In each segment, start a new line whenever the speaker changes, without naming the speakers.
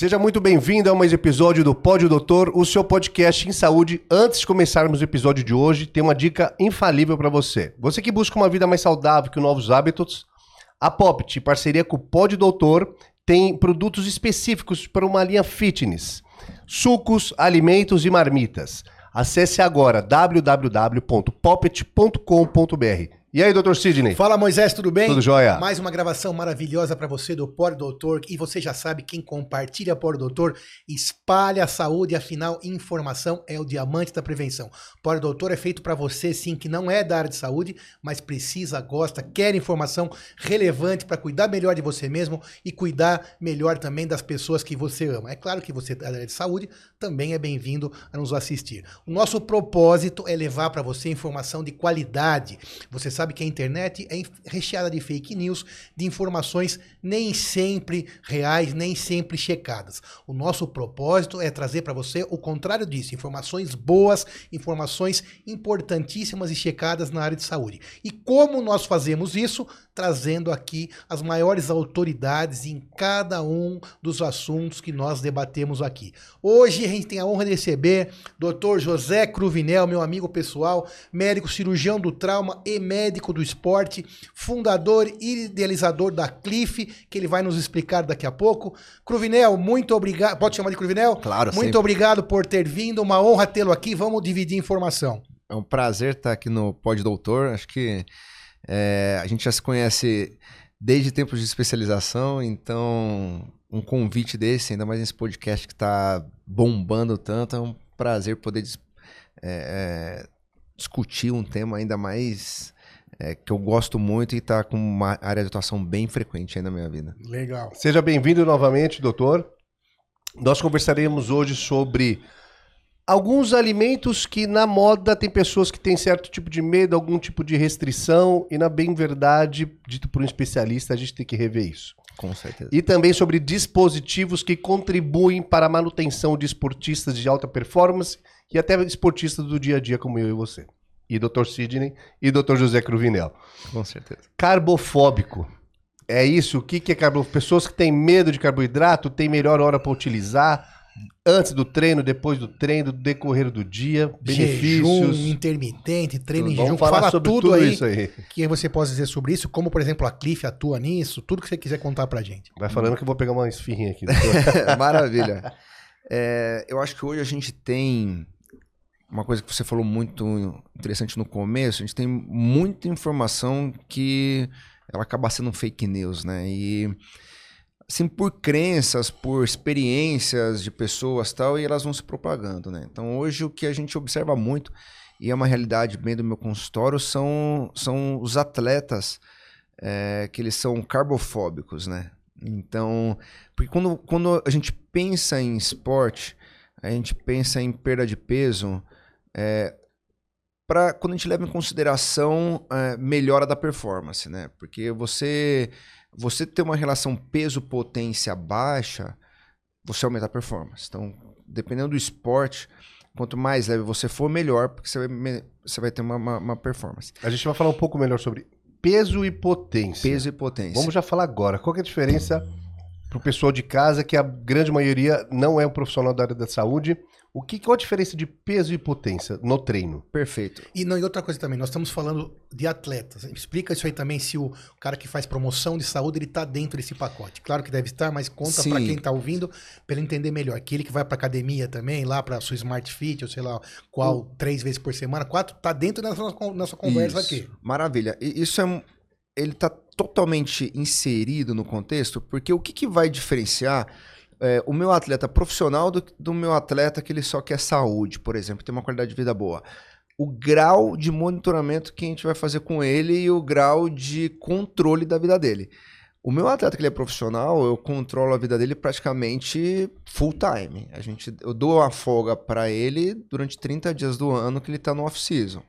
Seja muito bem-vindo a mais episódio do Pódio Doutor, o seu podcast em saúde. Antes de começarmos o episódio de hoje, tem uma dica infalível para você. Você que busca uma vida mais saudável que novos hábitos, a Popt, em parceria com o Pódio Doutor, tem produtos específicos para uma linha fitness. Sucos, alimentos e marmitas. Acesse agora www.poppet.com.br e aí, doutor Sidney?
Fala, Moisés, tudo bem?
Tudo jóia.
Mais uma gravação maravilhosa para você do Por Doutor. E você já sabe, quem compartilha Por Doutor espalha a saúde. Afinal, informação é o diamante da prevenção. Por Doutor é feito para você, sim, que não é da área de saúde, mas precisa, gosta, quer informação relevante para cuidar melhor de você mesmo e cuidar melhor também das pessoas que você ama. É claro que você, da área de saúde, também é bem-vindo a nos assistir. O nosso propósito é levar para você informação de qualidade. Você sabe que a internet é recheada de fake news, de informações nem sempre reais, nem sempre checadas. O nosso propósito é trazer para você o contrário disso, informações boas, informações importantíssimas e checadas na área de saúde. E como nós fazemos isso? Trazendo aqui as maiores autoridades em cada um dos assuntos que nós debatemos aqui. Hoje a gente tem a honra de receber Dr. José Cruvinel, meu amigo pessoal, médico cirurgião do trauma e médico do esporte, fundador e idealizador da Cliff, que ele vai nos explicar daqui a pouco. Cruvinel, muito obrigado. Pode chamar de Cruvinel?
Claro,
Muito
sempre.
obrigado por ter vindo, uma honra tê-lo aqui. Vamos dividir informação.
É um prazer estar aqui no Pod Doutor. Acho que é, a gente já se conhece desde tempos de especialização, então um convite desse, ainda mais nesse podcast que está bombando tanto, é um prazer poder é, é, discutir um tema ainda mais é, que eu gosto muito e está com uma área de atuação bem frequente aí na minha vida.
Legal.
Seja bem-vindo novamente, doutor. Nós conversaremos hoje sobre alguns alimentos que na moda tem pessoas que têm certo tipo de medo, algum tipo de restrição, e na bem verdade, dito por um especialista, a gente tem que rever isso.
Com certeza.
E também sobre dispositivos que contribuem para a manutenção de esportistas de alta performance e até esportistas do dia a dia como eu e você e Dr. Sidney e Dr. José Cruvinel.
Com certeza.
Carbofóbico. É isso? O que, que é carbofóbico? Pessoas que têm medo de carboidrato têm melhor hora para utilizar antes do treino, depois do treino, do decorrer do dia, benefícios.
Jejum intermitente, treino em
Vamos
jejum.
falar
Fala
sobre
tudo,
tudo
aí
isso aí.
que você pode dizer sobre isso, como por exemplo a Cliff atua nisso, tudo que você quiser contar pra gente.
Vai falando que eu vou pegar uma esfirrinha aqui.
Maravilha. É, eu acho que hoje a gente tem uma coisa que você falou muito interessante no começo, a gente tem muita informação que ela acaba sendo fake news, né? E assim por crenças, por experiências de pessoas tal, e elas vão se propagando, né? Então hoje o que a gente observa muito e é uma realidade bem do meu consultório são são os atletas é, que eles são carbofóbicos, né? Então, porque quando, quando a gente pensa em esporte, a gente pensa em perda de peso, é, para quando a gente leva em consideração é, melhora da performance, né? Porque você você ter uma relação peso-potência baixa, você aumenta a performance. Então, dependendo do esporte, quanto mais leve você for, melhor, porque você vai, você vai ter uma, uma, uma performance.
A gente vai falar um pouco melhor sobre peso e potência.
Peso e potência.
Vamos já falar agora. Qual que é a diferença para o pessoal de casa, que a grande maioria não é um profissional da área da saúde, o que, qual a diferença de peso e potência no treino?
Perfeito.
E, não, e outra coisa também, nós estamos falando de atletas. Explica isso aí também se o cara que faz promoção de saúde ele está dentro desse pacote. Claro que deve estar, mas conta para quem está ouvindo para ele entender melhor. Aquele que vai para academia também, lá para sua Smart Fit, ou sei lá qual, três vezes por semana, quatro, tá dentro dessa nossa conversa
isso.
aqui.
Maravilha. E isso é ele está totalmente inserido no contexto, porque o que, que vai diferenciar é, o meu atleta profissional do, do meu atleta que ele só quer saúde, por exemplo, tem uma qualidade de vida boa. O grau de monitoramento que a gente vai fazer com ele e o grau de controle da vida dele. O meu atleta que ele é profissional, eu controlo a vida dele praticamente full time. A gente, eu dou uma folga para ele durante 30 dias do ano que ele está no off-season.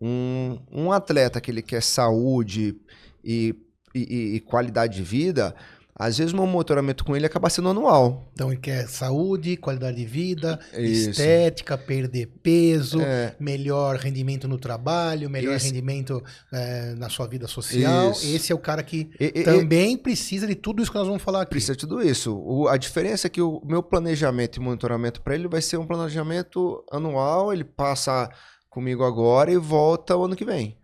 Um, um atleta que ele quer saúde e, e, e qualidade de vida, Às vezes, meu monitoramento com ele acaba sendo anual.
Então ele quer saúde, qualidade de vida,
Isso.
estética, perder peso,
É.
melhor rendimento no trabalho, melhor
Esse-
rendimento eh, na sua vida social.
Isso.
Esse é o cara que
E- e- e-
também precisa de tudo isso que nós vamos falar aqui.
Precisa de tudo isso. O- a diferença é que o meu planejamento e monitoramento para ele vai ser um planejamento anual. Ele passa comigo agora e volta o ano que vem.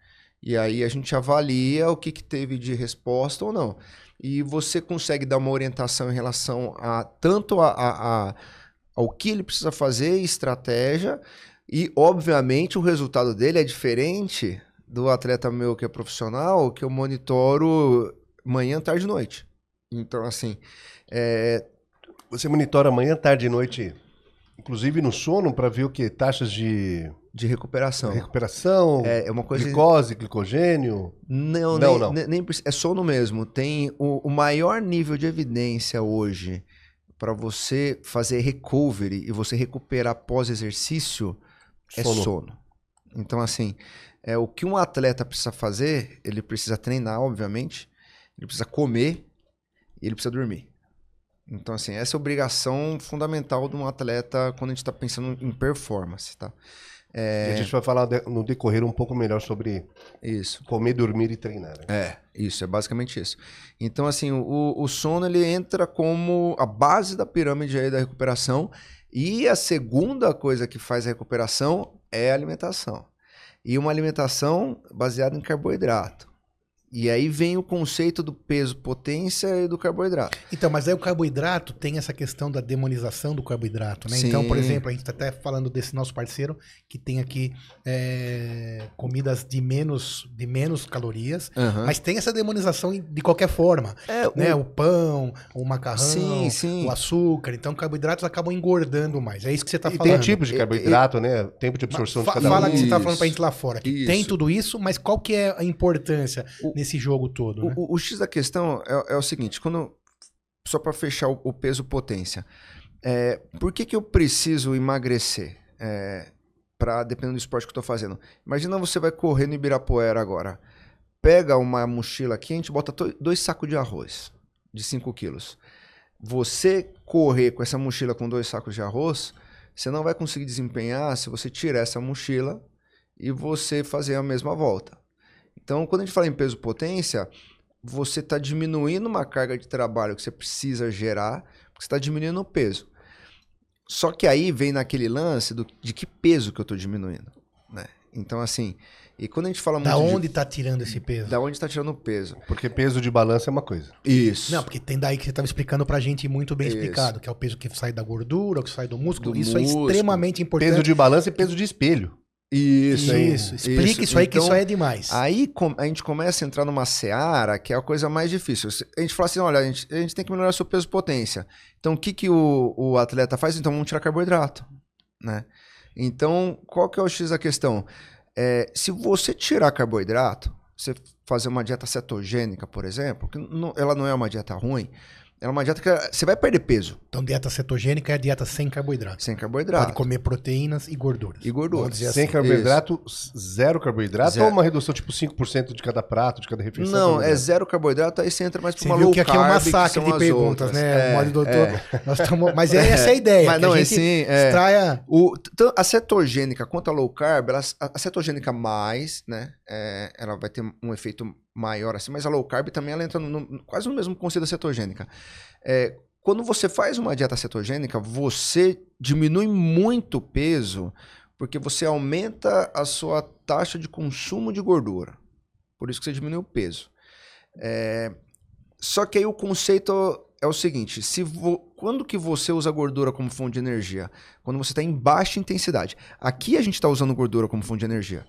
E aí a gente avalia o que, que teve de resposta ou não. E você consegue dar uma orientação em relação a tanto a, a- a- ao que ele precisa fazer, estratégia, e obviamente o resultado dele é diferente do atleta meu que é profissional, que eu monitoro manhã, tarde e noite. Então, assim, é,
Você monitora manhã, tarde e noite, inclusive no sono, para ver o que? Taxas de
de recuperação.
recuperação,
É, é uma coisa.
glicose, glicogênio.
Não,
Não,
nem,
não.
nem- é sono mesmo. Tem o, o maior nível de evidência hoje para você fazer recovery e você recuperar pós-exercício é
Sono.
sono. Então, assim, é o que um atleta precisa fazer, ele precisa treinar, obviamente, ele precisa comer e ele precisa dormir. Então, assim, essa é a obrigação fundamental de um atleta quando a gente está pensando em performance, tá?
E a gente vai falar no decorrer um pouco melhor sobre
Isso.
comer, dormir e treinar. né?
É, isso, é basicamente isso. Então, assim, o, o sono ele entra como a base da pirâmide aí da recuperação. E a segunda coisa que faz a recuperação é a alimentação. E uma alimentação baseada em carboidrato. E aí vem o conceito do peso potência e do carboidrato.
Então, mas aí o carboidrato tem essa questão da demonização do carboidrato, né?
Sim.
Então, por exemplo, a gente está até falando desse nosso parceiro que tem aqui é, comidas de menos, de menos calorias, mas tem essa demonização em- de qualquer forma,
É, o-
né? O pão, o macarrão,
Sim, sim.
o açúcar. Então, carboidratos acabam engordando mais. É isso que você está
e
falando.
tem tipos de carboidrato, né? Tempo de absorção
Fa-
de cada
fala
um.
que você está falando pra gente lá fora.
Isso.
tem tudo isso, mas qual que é a importância
O-
nesse jogo todo? né?
O, o- X da questão é, é o seguinte, quando só para fechar o, o peso potência, é, por que, que eu preciso emagrecer? É, para dependendo do esporte que eu tô fazendo. Imagina você vai correr no Ibirapuera agora. Pega uma mochila aqui, a gente bota dois sacos de arroz de 5 quilos. Você correr com essa mochila com dois sacos de arroz, você não vai conseguir desempenhar se você tirar essa mochila e você fazer a mesma volta. Então, quando a gente fala em peso potência, você está diminuindo uma carga de trabalho que você precisa gerar, porque você está diminuindo o peso. Só que aí vem naquele lance do, de que peso que eu estou diminuindo. Né? Então, assim, e quando a gente fala
Da
muito
onde
de,
tá tirando esse peso?
da onde está tirando o peso.
Porque peso de balança é uma coisa.
Isso.
Não, porque tem daí que você estava explicando pra gente muito bem
Isso.
explicado, que é o peso que sai da gordura, o que sai do músculo.
Do
isso é
músculo.
extremamente importante.
Peso de balança e peso de espelho.
Isso,
Isso, explique isso, aí que
Então,
isso aí é demais.
Aí a gente começa a entrar numa seara que é a coisa mais difícil. A gente fala assim: olha, a gente, a gente tem que melhorar seu peso potência. Então o que, que o, o atleta faz? Então vamos tirar carboidrato. Né? Então, qual que é o X da questão? É, se você tirar carboidrato, você fazer uma dieta cetogênica, por exemplo, que não- ela não é uma dieta ruim, é uma dieta que você vai perder peso
Então, dieta cetogênica é a dieta sem carboidratos.
sem carboidrato.
Pode comer proteínas e gorduras.
E gorduras.
Sem
assim.
carboidrato, zero carboidrato
Zero.
ou uma redução tipo 5% de cada prato, de cada refeição?
Não, é zero carboidrato, aí você entra mais pra
Você
uma
viu
low
que aqui é um
carb,
massacre de
as
perguntas,
outras.
né?
É,
Mole doutor.
é.
Nós tamo- Mas é essa a ideia.
Mas
que
não,
a
é
gente
sim, é.
extraia.
O, a cetogênica quanto a low carb, ela- a, a cetogênica mais, né? é, ela vai ter um efeito maior assim, mas a low carb também ela entra no, quase no mesmo conceito da cetogênica. É, quando você faz uma dieta cetogênica, você diminui muito o peso porque você aumenta a sua taxa de consumo de gordura. Por isso que você diminui o peso. É, só que aí o conceito é o seguinte: se vo- quando que você usa gordura como fonte de energia? Quando você está em baixa intensidade. Aqui a gente está usando gordura como fonte de energia.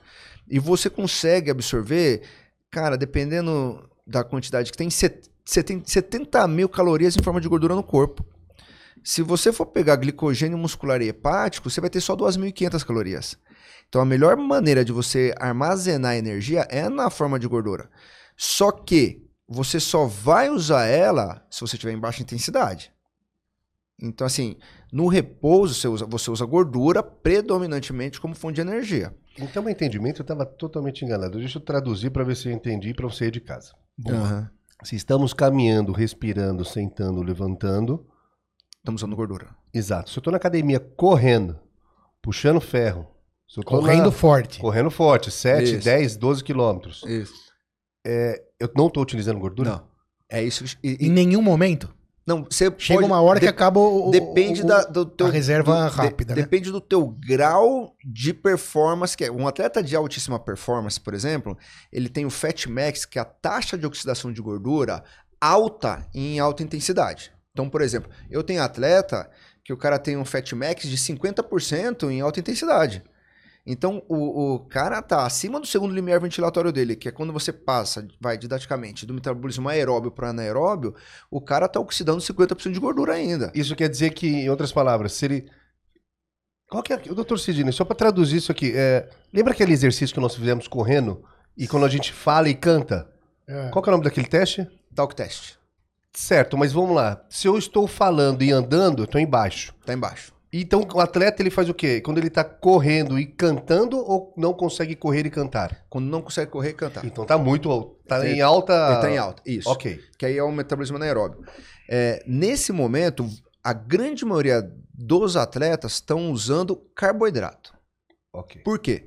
E você consegue absorver, cara, dependendo da quantidade que tem, você tem 70 mil calorias em forma de gordura no corpo. Se você for pegar glicogênio muscular e hepático, você vai ter só 2.500 calorias. Então a melhor maneira de você armazenar energia é na forma de gordura. Só que você só vai usar ela se você tiver em baixa intensidade. Então, assim, no repouso você usa, você usa gordura predominantemente como fonte de energia.
Então, meu entendimento, eu estava totalmente enganado. Deixa eu traduzir para ver se eu entendi para você ir de casa.
Aham.
Se estamos caminhando, respirando, sentando, levantando.
Estamos usando gordura.
Exato. Se eu tô na academia correndo, puxando ferro. se eu tô
Correndo
na-
forte.
correndo forte, 7,
Isso.
10, 12 quilômetros.
Isso.
Eu não tô utilizando gordura?
Não. É isso. E, e-
Em nenhum momento.
Não, você
Chega
pode-
uma hora que
de-
acaba o. o-
Depende
o-
da, do teu.
reserva
do- de-
rápida, né?
Depende do teu grau de performance. que é Um atleta de altíssima performance, por exemplo, ele tem o Fat Max, que é a taxa de oxidação de gordura alta em alta intensidade. Então, por exemplo, eu tenho atleta que o cara tem um Fat Max de 50% em alta intensidade. Então, o, o cara tá acima do segundo limiar ventilatório dele, que é quando você passa, vai didaticamente, do metabolismo aeróbio para anaeróbio, o cara tá oxidando 50% de gordura ainda.
Isso quer dizer que, em outras palavras, se ele. Qual que é. O doutor Sidney, só para traduzir isso aqui. é, Lembra aquele exercício que nós fizemos correndo? E quando a gente fala e canta?
É.
Qual que é o nome daquele teste?
Talk test.
Certo, mas vamos lá. Se eu estou falando e andando, eu estou embaixo.
Tá embaixo.
Então o atleta ele faz o quê? Quando ele está correndo e cantando ou não consegue correr e cantar?
Quando não consegue correr, cantar.
Então tá muito. Tá
Ele-
em alta.
Ele tá em alta. Isso.
Ok.
Que aí é o metabolismo anaeróbio. É, nesse momento, a grande maioria dos atletas estão usando carboidrato.
Ok.
Por quê?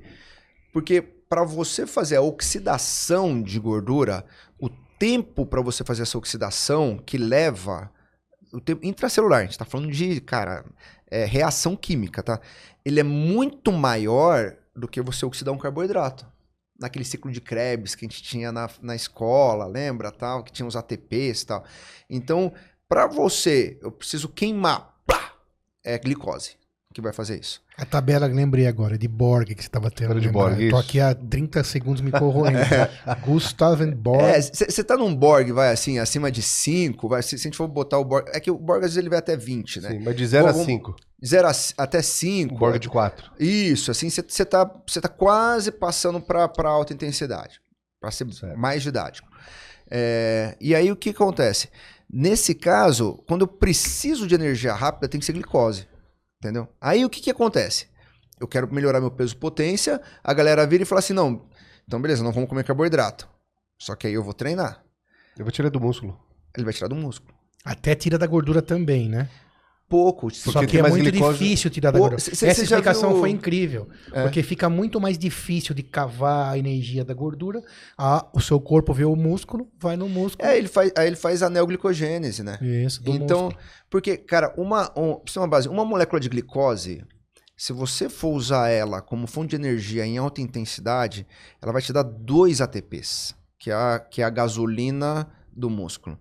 Porque para você fazer a oxidação de gordura, o tempo para você fazer essa oxidação que leva o tempo intracelular, a gente está falando de, cara, é, reação química, tá? Ele é muito maior do que você oxidar um carboidrato. Naquele ciclo de Krebs que a gente tinha na, na escola, lembra, tal, que tinha os ATPs e tal. Então, para você, eu preciso queimar, pá, é glicose que vai fazer isso.
A tabela, lembrei agora, de Borg que você estava tendo.
Tabela de. Borg,
Eu Tô
isso.
aqui há 30 segundos me corroendo. Gustav Borg.
É, você tá num Borg, vai assim, acima de 5, vai, se, se a gente for botar o Borg. É que o Borg às vezes ele vai até 20, né?
Sim, mas de 0 a
Vamos-
5.
0 até 5.
O Borg de 4.
Isso, assim, você tá, cê tá quase passando para alta intensidade, para ser
Certo.
mais didático. É, e aí o que acontece? Nesse caso, quando eu preciso de energia rápida, tem que ser glicose. Entendeu? Aí o que, que acontece? Eu quero melhorar meu peso potência, a galera vira e fala assim: não, então beleza, não vamos comer carboidrato. Só que aí eu vou treinar.
Eu vou tirar do músculo.
Ele vai tirar do músculo.
Até tira da gordura também, né?
Pouco.
Só que é muito
glicose-
difícil tirar da gordura.
cê- cê-
Essa
cê
explicação
viu-
foi incrível.
É.
Porque fica muito mais difícil de cavar a energia da gordura. Ah, o seu corpo vê o músculo, vai no músculo.
É, ele faz, aí ele faz a neoglicogênese, né?
Isso, do
então,
músculo.
porque, cara, uma, um, uma base, uma molécula de glicose, se você for usar ela como fonte de energia em alta intensidade, ela vai te dar dois ATPs, que é a, que é a gasolina do músculo.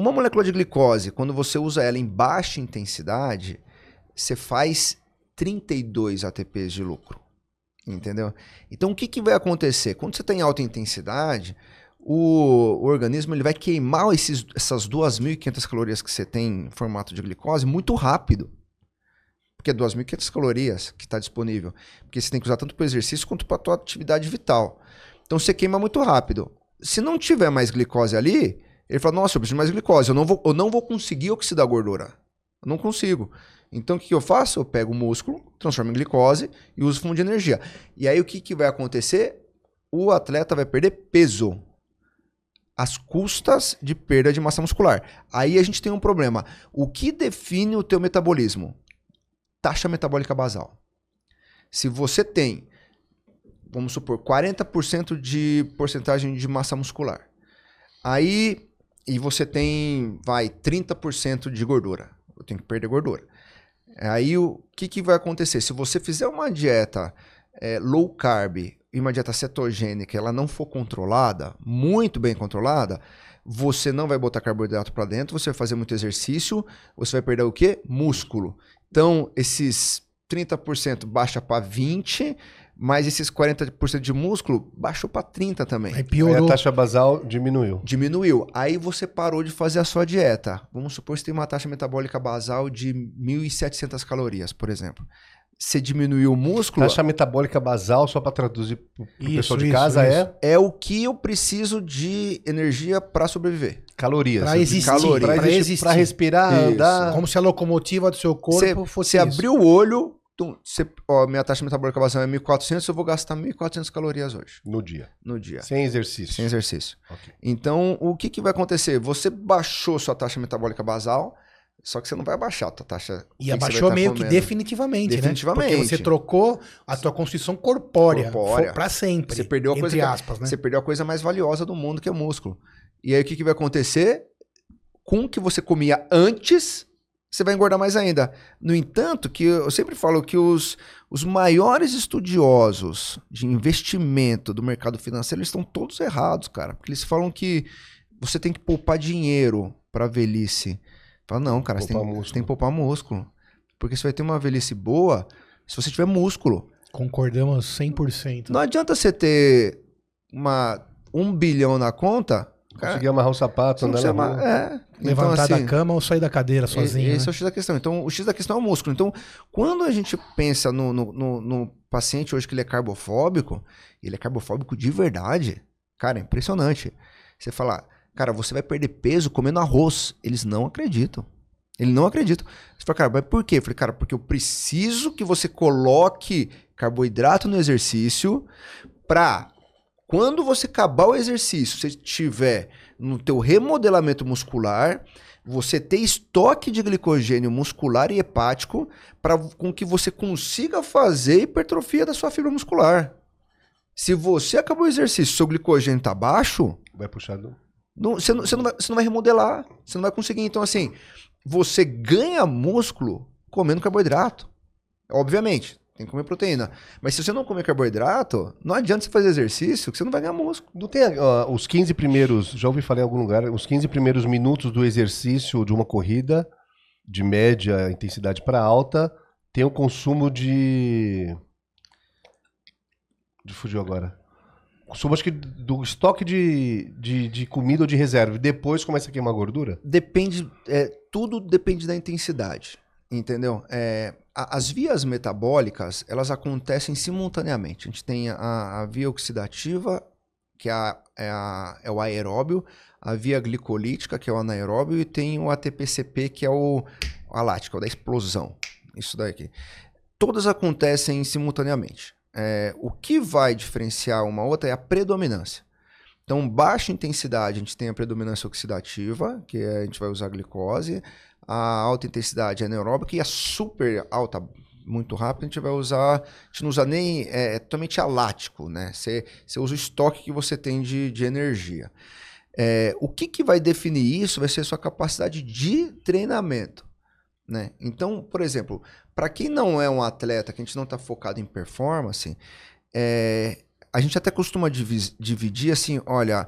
Uma molécula de glicose, quando você usa ela em baixa intensidade, você faz 32 ATPs de lucro. Entendeu? Então, o que, que vai acontecer? Quando você está em alta intensidade, o, o organismo ele vai queimar esses, essas 2.500 calorias que você tem em formato de glicose muito rápido. Porque é 2.500 calorias que está disponível. Porque você tem que usar tanto para o exercício quanto para a tua atividade vital. Então você queima muito rápido. Se não tiver mais glicose ali, ele fala, nossa, eu preciso de mais glicose. Eu não vou, eu não vou conseguir oxidar gordura. Eu não consigo. Então o que, eu faço? Eu pego o músculo, transformo em glicose e uso fundo de energia. E aí o que, que vai acontecer? O atleta vai perder peso às custas de perda de massa muscular. Aí a gente tem um problema. O que define o teu metabolismo? Taxa metabólica basal. Se você tem, vamos supor, 40% de porcentagem de massa muscular, aí e você tem, vai, 30% de gordura. Eu tenho que perder gordura. Aí o que, que vai acontecer? Se você fizer uma dieta é, low carb e uma dieta cetogênica, ela não for controlada, muito bem controlada, você não vai botar carboidrato para dentro, você vai fazer muito exercício, você vai perder o quê? Músculo. Então, esses 30% baixa para 20, mas esses 40% de músculo baixou para 30 também.
Aí
Aí
piorou.
a taxa basal diminuiu.
Diminuiu. Aí você parou de fazer a sua dieta. Vamos supor que você tem uma taxa metabólica basal de 1.700 calorias, por exemplo. Você diminuiu o músculo,
Taxa metabólica basal, só para traduzir pro pro
Isso,
pessoal de
isso,
casa,
isso.
é
é o que eu preciso de energia para sobreviver.
calorias.
Pra existir,
pra respirar,
Isso.
andar.
Como se a locomotiva do seu corpo
Você
fosse
você abriu o olho, Então, você, ó, minha taxa metabólica basal é 1.400, eu vou gastar 1.400 calorias hoje,
No dia.
no dia,
Sem exercício.
sem exercício.
Ok.
Então, o que, que vai acontecer? Você baixou sua taxa metabólica basal, só que você não vai baixar a tua taxa.
E
que que você
abaixou
tá
meio que
comendo.
definitivamente,
Definitivamente.
né? Porque você trocou a tua constituição corpórea,
Corpórea.
pra sempre.
Você perdeu a
entre
coisa que-
aspas, né?
Você perdeu a coisa mais valiosa do mundo, que é o músculo. E aí, o que, que vai acontecer? Com o que você comia antes, você vai engordar mais ainda. No entanto, que eu sempre falo que os, os maiores estudiosos de investimento do mercado financeiro, eles estão todos errados, cara. Porque eles falam que você tem que poupar dinheiro para velhice. Fala, não, cara, você tem,
Poupar
você
músculo.
tem que poupar músculo. Porque você vai ter uma velhice boa se você tiver músculo.
Concordamos 100%.
Não adianta você ter uma, um bilhão na conta.
Conseguir amarrar o sapato, andar na
chama,
rua.
é.
Levantar
então, assim,
da cama ou sair da cadeira sozinho.
Esse
né?
é o X da questão. Então, o X da questão é o músculo. Então, quando a gente pensa no, no, no- no paciente hoje que ele é carbofóbico, ele é carbofóbico de verdade. Cara, é impressionante. Você fala, cara, você vai perder peso comendo arroz. Eles não acreditam. Ele não acredita. Você fala, cara, mas por quê? Eu falei, cara, porque eu preciso que você coloque carboidrato no exercício pra quando você acabar o exercício, você tiver no teu remodelamento muscular, você ter estoque de glicogênio muscular e hepático para com que você consiga fazer hipertrofia da sua fibra muscular. Se você acabou o exercício, seu glicogênio tá baixo,
Vai puxar do...
não- você, não, você não vai, você não vai remodelar, você não vai conseguir. Então, assim, você ganha músculo comendo carboidrato. Obviamente, tem que comer proteína. Mas se você não comer carboidrato, não adianta você fazer exercício que você não vai ganhar músculo.
Não tem os 15 primeiros, já ouvi falar em algum lugar, os 15 primeiros minutos do exercício de uma corrida, de média intensidade para alta, tem o consumo de. De fugiu agora. Consumo, acho que do estoque de, de, de comida ou de reserva. Depois começa a queimar gordura?
Depende, é, tudo depende da intensidade, entendeu? É, a- as vias metabólicas, elas acontecem simultaneamente. A gente tem a, a via oxidativa, que é, a- é é o aeróbio, a via glicolítica, que é o anaeróbio, e tem o ATPCP, que é o a lática, o da explosão. Isso daqui. Todas acontecem simultaneamente. É, o que vai diferenciar uma outra é a predominância. Então, baixa intensidade, a gente tem a predominância oxidativa, que é- a gente vai usar a glicose. A alta intensidade anaeróbica e a super alta, muito rápida, a gente vai usar. A gente não usa nem. É, é totalmente alático, né? Você, você usa o estoque que você tem de, de energia. É, o que, que vai definir isso vai ser a sua capacidade de treinamento. Né? Então, por exemplo, para quem não é um atleta, que a gente não está focado em performance, é, a gente até costuma dividir assim, olha,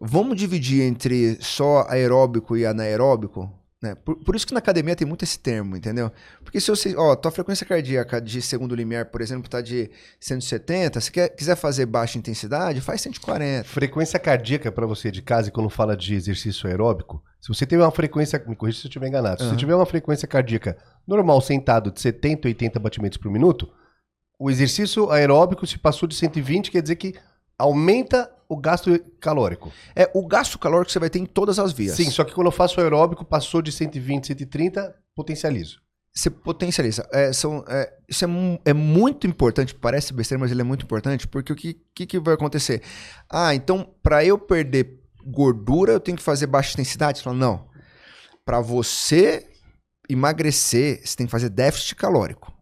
vamos dividir entre só aeróbico e anaeróbico, né? Por, por isso que na academia tem muito esse termo, entendeu? Porque se você, ó, tua frequência cardíaca de segundo limiar, por exemplo, tá de 170, se quer, quiser fazer baixa intensidade, faz 140.
Frequência cardíaca para você de casa, quando fala de exercício aeróbico, se você tiver uma frequência, me corrija se eu estiver enganado, se você tiver uma frequência cardíaca normal sentado de 70, 80 batimentos por minuto, o exercício aeróbico se passou de 120, quer dizer que aumenta o gasto calórico.
É o gasto calórico que você vai ter em todas as vias.
Sim, só que quando eu faço aeróbico, passou de 120, 130, potencializo.
você potencializa. É, são, é, isso é, é muito importante, parece besteira, mas ele é muito importante, porque o que, que, que vai acontecer? Ah, então, para eu perder gordura, eu tenho que fazer baixa intensidade? Você fala, não. Para você emagrecer, você tem que fazer déficit calórico.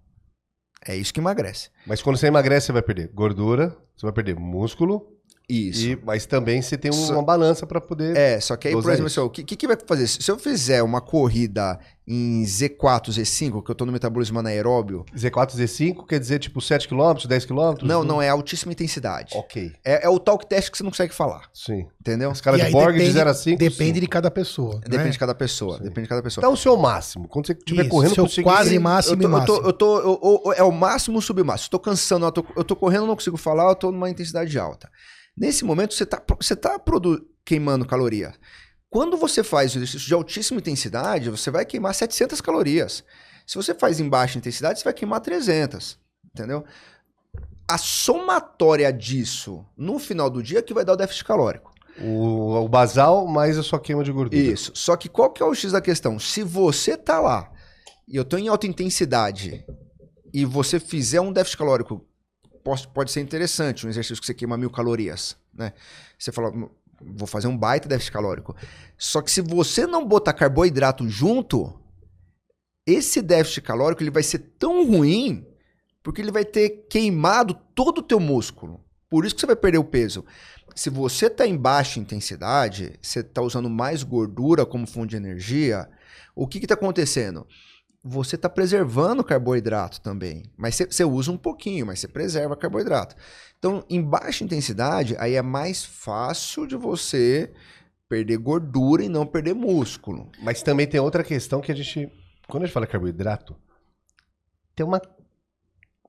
É isso que emagrece.
Mas quando você emagrece, você vai perder gordura, você vai perder músculo,
Isso.
e, mas também você tem um-
Só-
uma balança para poder.
É, só que aí, por exemplo,
isso.
assim, o que, que, vai fazer? Se eu fizer uma corrida em Z4, Z5, que eu tô no metabolismo anaeróbio,
Z4, Z5 quer dizer tipo 7 km, 10 km?
não, não é altíssima intensidade.
Ok,
É, é o talk test que você não consegue falar,
sim.
entendeu?
Os caras de Borg de
depende-
0 a 5.
Depende de cada pessoa.
Depende
né?
de cada pessoa.
Sim.
Depende de cada pessoa.
Dá o seu máximo. Quando você estiver correndo,
seu
conseguir-
quase
eu
máximo
tô,
e
eu tô,
máximo.
eu tô, eu- eu- é o máximo submáximo. Estou cansando, eu tô, eu tô correndo, não consigo falar, eu tô numa intensidade alta. Nesse momento, você tá, você tá queimando caloria. Quando você faz o exercício de altíssima intensidade, você vai queimar 700 calorias. Se você faz em baixa intensidade, você vai queimar 300. Entendeu? A somatória disso no final do dia é que vai dar o déficit calórico.
O, o basal mais a sua queima de gordura.
Isso. Só que qual que é o X da questão? Se você tá lá e eu tô em alta intensidade e você fizer um déficit calórico, pode, ser interessante, um exercício que você queima mil calorias, né? Você fala, vou fazer um baita déficit calórico. Só que se você não botar carboidrato junto, esse déficit calórico ele vai ser tão ruim porque ele vai ter queimado todo o teu músculo. Por isso que você vai perder o peso. Se você está em baixa intensidade, você está usando mais gordura como fonte de energia, o que está acontecendo? Você está preservando carboidrato também. Mas você usa um pouquinho, mas você preserva carboidrato. Então, em baixa intensidade, aí é mais fácil de você perder gordura e não perder músculo.
Mas também tem outra questão que a gente, quando a gente fala carboidrato, tem uma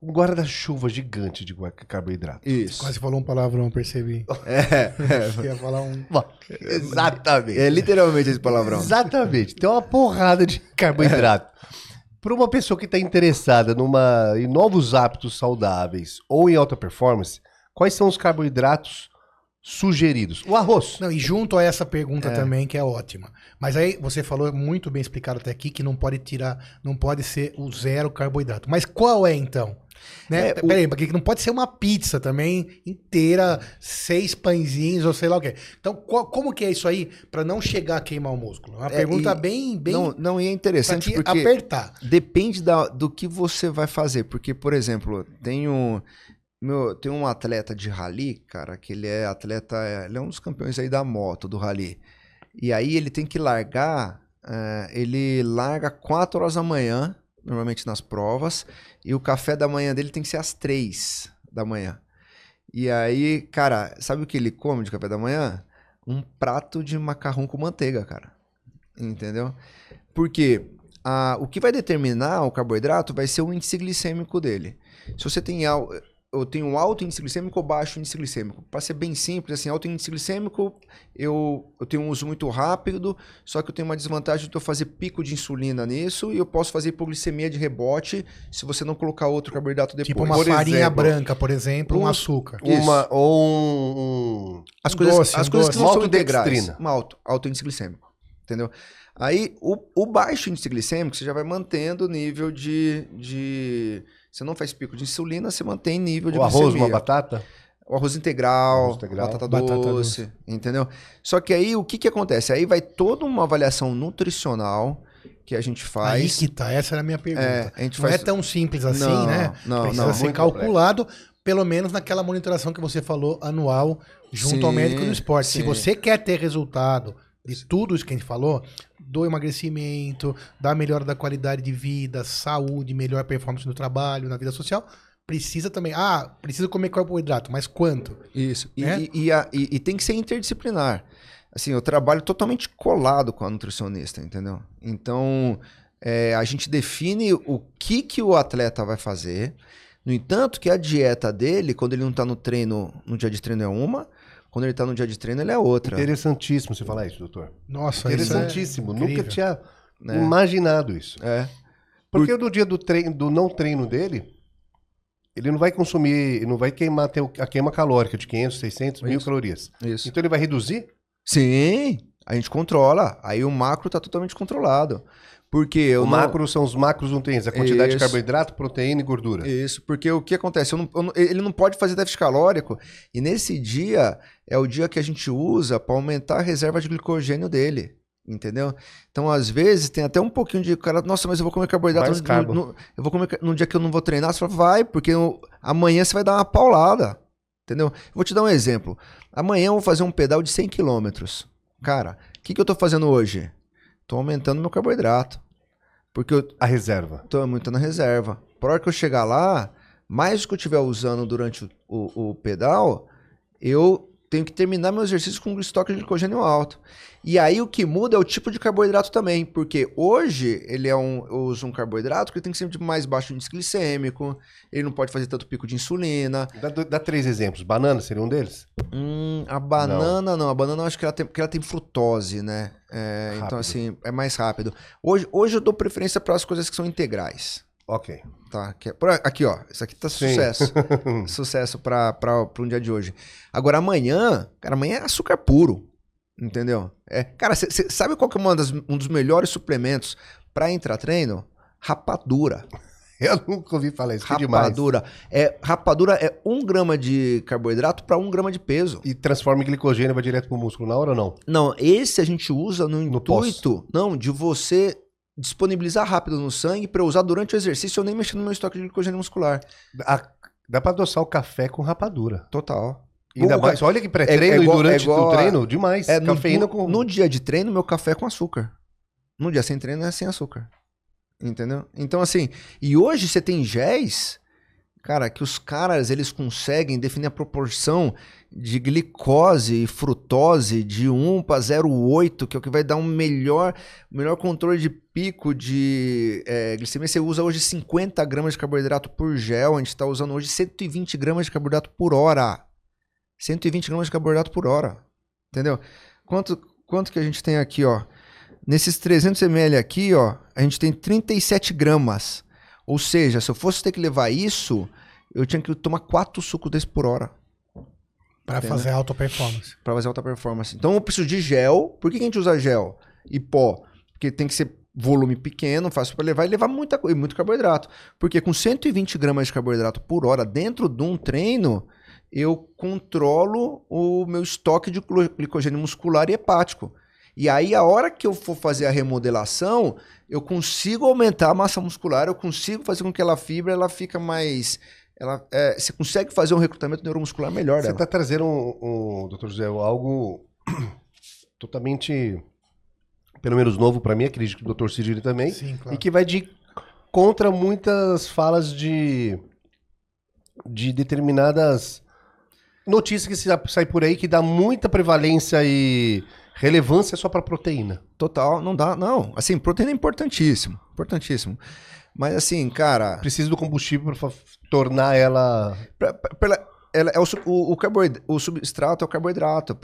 um guarda-chuva gigante de carboidrato.
Isso. Quase falou um palavrão, percebi.
É. é.
Ia falar um.
Bom, exatamente.
É literalmente esse palavrão.
Exatamente. Tem uma porrada de carboidrato. Para uma pessoa que está interessada numa, em novos hábitos saudáveis ou em alta performance, quais são os carboidratos sugeridos? O arroz.
Não, e junto a essa pergunta é. também, que é ótima. Mas aí você falou muito bem explicado até aqui que não pode tirar, não pode ser o zero carboidrato. Mas qual é então? Né? É, Peraí, o... porque não pode ser uma pizza também inteira, seis pãezinhos ou sei lá o quê. Então, como que é isso aí para não chegar a queimar o músculo? Uma é, pergunta bem, bem.
Não, não é interessante porque
apertar.
Depende da, do que você vai fazer. Porque, por exemplo, tem um, meu, tem um atleta de rally, cara, que ele é atleta, ele é um dos campeões aí da moto, do rally. E aí ele tem que largar, uh, ele larga 4 horas da manhã normalmente nas provas, e o café da manhã dele tem que ser às três da manhã. E aí, cara, sabe o que ele come de café da manhã? Um prato de macarrão com manteiga, cara. Entendeu? Porque a, o que vai determinar o carboidrato vai ser o índice glicêmico dele. Se você tem eu tenho alto índice glicêmico ou baixo índice glicêmico. Para ser bem simples, assim, alto índice glicêmico, eu, eu tenho um uso muito rápido, só que eu tenho uma desvantagem de eu fazer pico de insulina nisso e eu posso fazer hipoglicemia de rebote se você não colocar outro carboidrato depois.
Tipo uma por farinha exemplo, branca, por exemplo, um, um açúcar.
Uma, ou um,
As coisas, doce, as um coisas que não são integrais. Um alto, alto índice glicêmico. Entendeu? Aí, o, o baixo índice glicêmico, você já vai mantendo o nível de, de você não faz pico de insulina, você mantém nível de
o arroz, uma batata?
O arroz integral, arroz integral batata, batata doce, doce, entendeu? Só que aí o que, que acontece? Aí vai toda uma avaliação nutricional que a gente faz.
Aí que tá, essa era a minha pergunta.
É, a gente
não
faz...
é tão simples assim,
não,
né?
Não,
Precisa
não,
ser calculado, complexo. pelo menos naquela monitoração que você falou anual junto sim, ao médico do esporte. Sim. Se você quer ter resultado de tudo isso que a gente falou, do emagrecimento, da melhora da qualidade de vida, saúde, melhor performance no trabalho, na vida social, precisa também. Ah, precisa comer carboidrato, mas quanto?
Isso. Né? E, e, a, e, e, tem que ser interdisciplinar. Assim, eu trabalho totalmente colado com a nutricionista, entendeu? Então, é, a gente define o que, que o atleta vai fazer. No entanto, que a dieta dele, quando ele não está no treino, no dia de treino é uma, quando ele tá no dia de treino, ele é outra.
Interessantíssimo você falar isso, doutor.
Nossa,
Interessantíssimo.
Isso é
Nunca tinha é. imaginado isso.
É.
Porque Por... no dia do, treino, do não treino dele, ele não vai consumir, não vai queimar a queima calórica de 500, 600, isso. mil calorias.
Isso.
Então ele vai reduzir?
Sim, a gente controla. Aí o macro tá totalmente controlado. Porque
o não... macro são os macros nutrientes, a quantidade Isso. de carboidrato, proteína e gordura.
Isso, porque o que acontece? Eu não, eu não, ele não pode fazer déficit calórico e nesse dia é o dia que a gente usa para aumentar a reserva de glicogênio dele. Entendeu? Então, às vezes, tem até um pouquinho de cara, nossa, mas eu vou comer carboidrato no, no, eu vou comer num dia que eu não vou treinar. Você fala, vai, porque eu, amanhã você vai dar uma paulada. Entendeu? Eu vou te dar um exemplo. Amanhã eu vou fazer um pedal de 100 km. Cara, o que, que eu tô fazendo hoje? Tô aumentando meu carboidrato. Porque eu.
A reserva.
Tô aumentando a reserva. Por hora que eu chegar lá, mais que eu estiver usando durante o, o, o, pedal, eu tenho que terminar meu exercício com um estoque de glicogênio alto. E aí o que muda é o tipo de carboidrato também, porque hoje ele é um, eu uso um carboidrato que tem que ser de mais baixo índice glicêmico, ele não pode fazer tanto pico de insulina.
Dá, dá três exemplos. Banana seria um deles?
Hum, a banana não. não. a banana eu acho que ela tem, porque ela tem frutose, né? É, então assim, é mais rápido. Hoje, hoje eu dou preferência para as coisas que são integrais.
Ok.
Tá, aqui, é, aqui ó, isso aqui tá sucesso. sucesso para um dia de hoje. Agora amanhã, cara, amanhã é açúcar puro. Entendeu? É, cara, você sabe qual que é das, um dos melhores suplementos para entrar treino? Rapadura.
Eu nunca ouvi falar isso.
Rapadura. É, rapadura é um grama de carboidrato para um grama de peso.
E transforma em glicogênio e vai direto pro músculo na hora ou não?
Não, esse a gente usa no
No
intuito, não, de você disponibilizar rápido no sangue para usar durante o exercício eu nem mexer no meu estoque de glicogênio muscular.
A- dá pra adoçar o café com rapadura.
Total.
Ainda mais, olha que pré-treino
é- é
e durante
é
o
a-
treino, demais.
É, no,
Cafeína
no,
com...
no dia de treino, meu café é com açúcar. No dia sem treino é sem açúcar. Entendeu? Então, assim, e hoje você tem géis, cara, que os caras eles conseguem definir a proporção de glicose e frutose de 1 para 0,8, que é o que vai dar um melhor, melhor controle de pico de é, glicemia. Você usa hoje 50 gramas de carboidrato por gel, a gente está usando hoje 120 gramas de carboidrato por hora. 120 gramas de carboidrato por hora. Entendeu? Quanto, quanto que a gente tem aqui, ó? Nesses 300 ml aqui, ó, a gente tem 37 gramas. Ou seja, se eu fosse ter que levar isso, eu tinha que tomar 4 sucos desse por hora
Pra
Entendeu?
fazer alta performance.
para fazer alta performance. Então eu preciso de gel. Por que a gente usa gel e pó? Porque tem que ser volume pequeno, fácil para levar e levar muita, co- e muito carboidrato. Porque com 120 gramas de carboidrato por hora dentro de um treino, eu controlo o meu estoque de glicogênio muscular e hepático. E aí, a hora que eu for fazer a remodelação, eu consigo aumentar a massa muscular, eu consigo fazer com que aquela fibra ela fica mais. Ela, é, você consegue fazer um recrutamento neuromuscular melhor
Você
dela.
está trazendo, um, um, doutor José, algo totalmente, pelo menos novo para mim, acredito que o doutor Sidney também,
Sim,
e
claro.
que vai de contra muitas falas de, de determinadas notícias que sa- sai por aí que dá muita prevalência e relevância só para proteína.
Total, não dá, não. Assim, proteína é importantíssimo, importantíssimo. Mas assim, cara,
Precisa do combustível para tornar ela
pra- pra- pra- ela é o, o, o, o substrato é o carboidrato.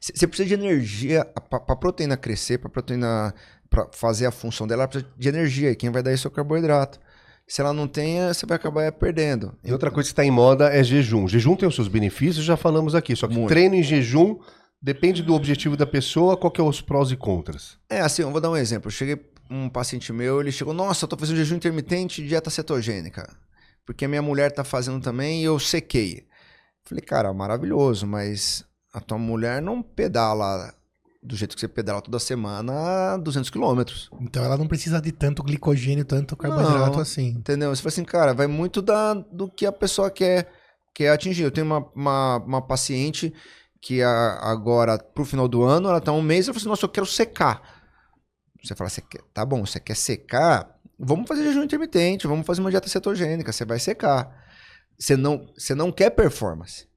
Você precisa de energia para proteína crescer, para proteína para fazer a função dela, ela precisa de energia. E quem vai dar isso é o carboidrato. Se ela não tem, você vai acabar é, perdendo.
E outra coisa que está em moda é jejum. Jejum tem os seus benefícios, já falamos aqui. Só que
Muito.
treino em jejum depende do objetivo da pessoa, qual que é os prós e contras.
É, assim, eu vou dar um exemplo. Eu cheguei, um paciente meu, ele chegou, nossa, eu tô fazendo jejum intermitente e dieta cetogênica. Porque a minha mulher tá fazendo também e eu sequei. Falei, cara, maravilhoso, mas a tua mulher não pedala do jeito que você pedala toda semana 200 quilômetros.
Então ela não precisa de tanto glicogênio, tanto carboidrato
Não.
assim.
Entendeu? Você fala assim, cara, vai muito da, do que a pessoa quer, quer atingir. Eu tenho uma, uma, uma paciente que a- agora, pro final do ano, ela tá um mês, ela falou assim, nossa, eu quero secar. Você fala, você quer, tá bom, você quer secar? Vamos fazer jejum intermitente, vamos fazer uma dieta cetogênica, você vai secar. Você não, você não quer performance.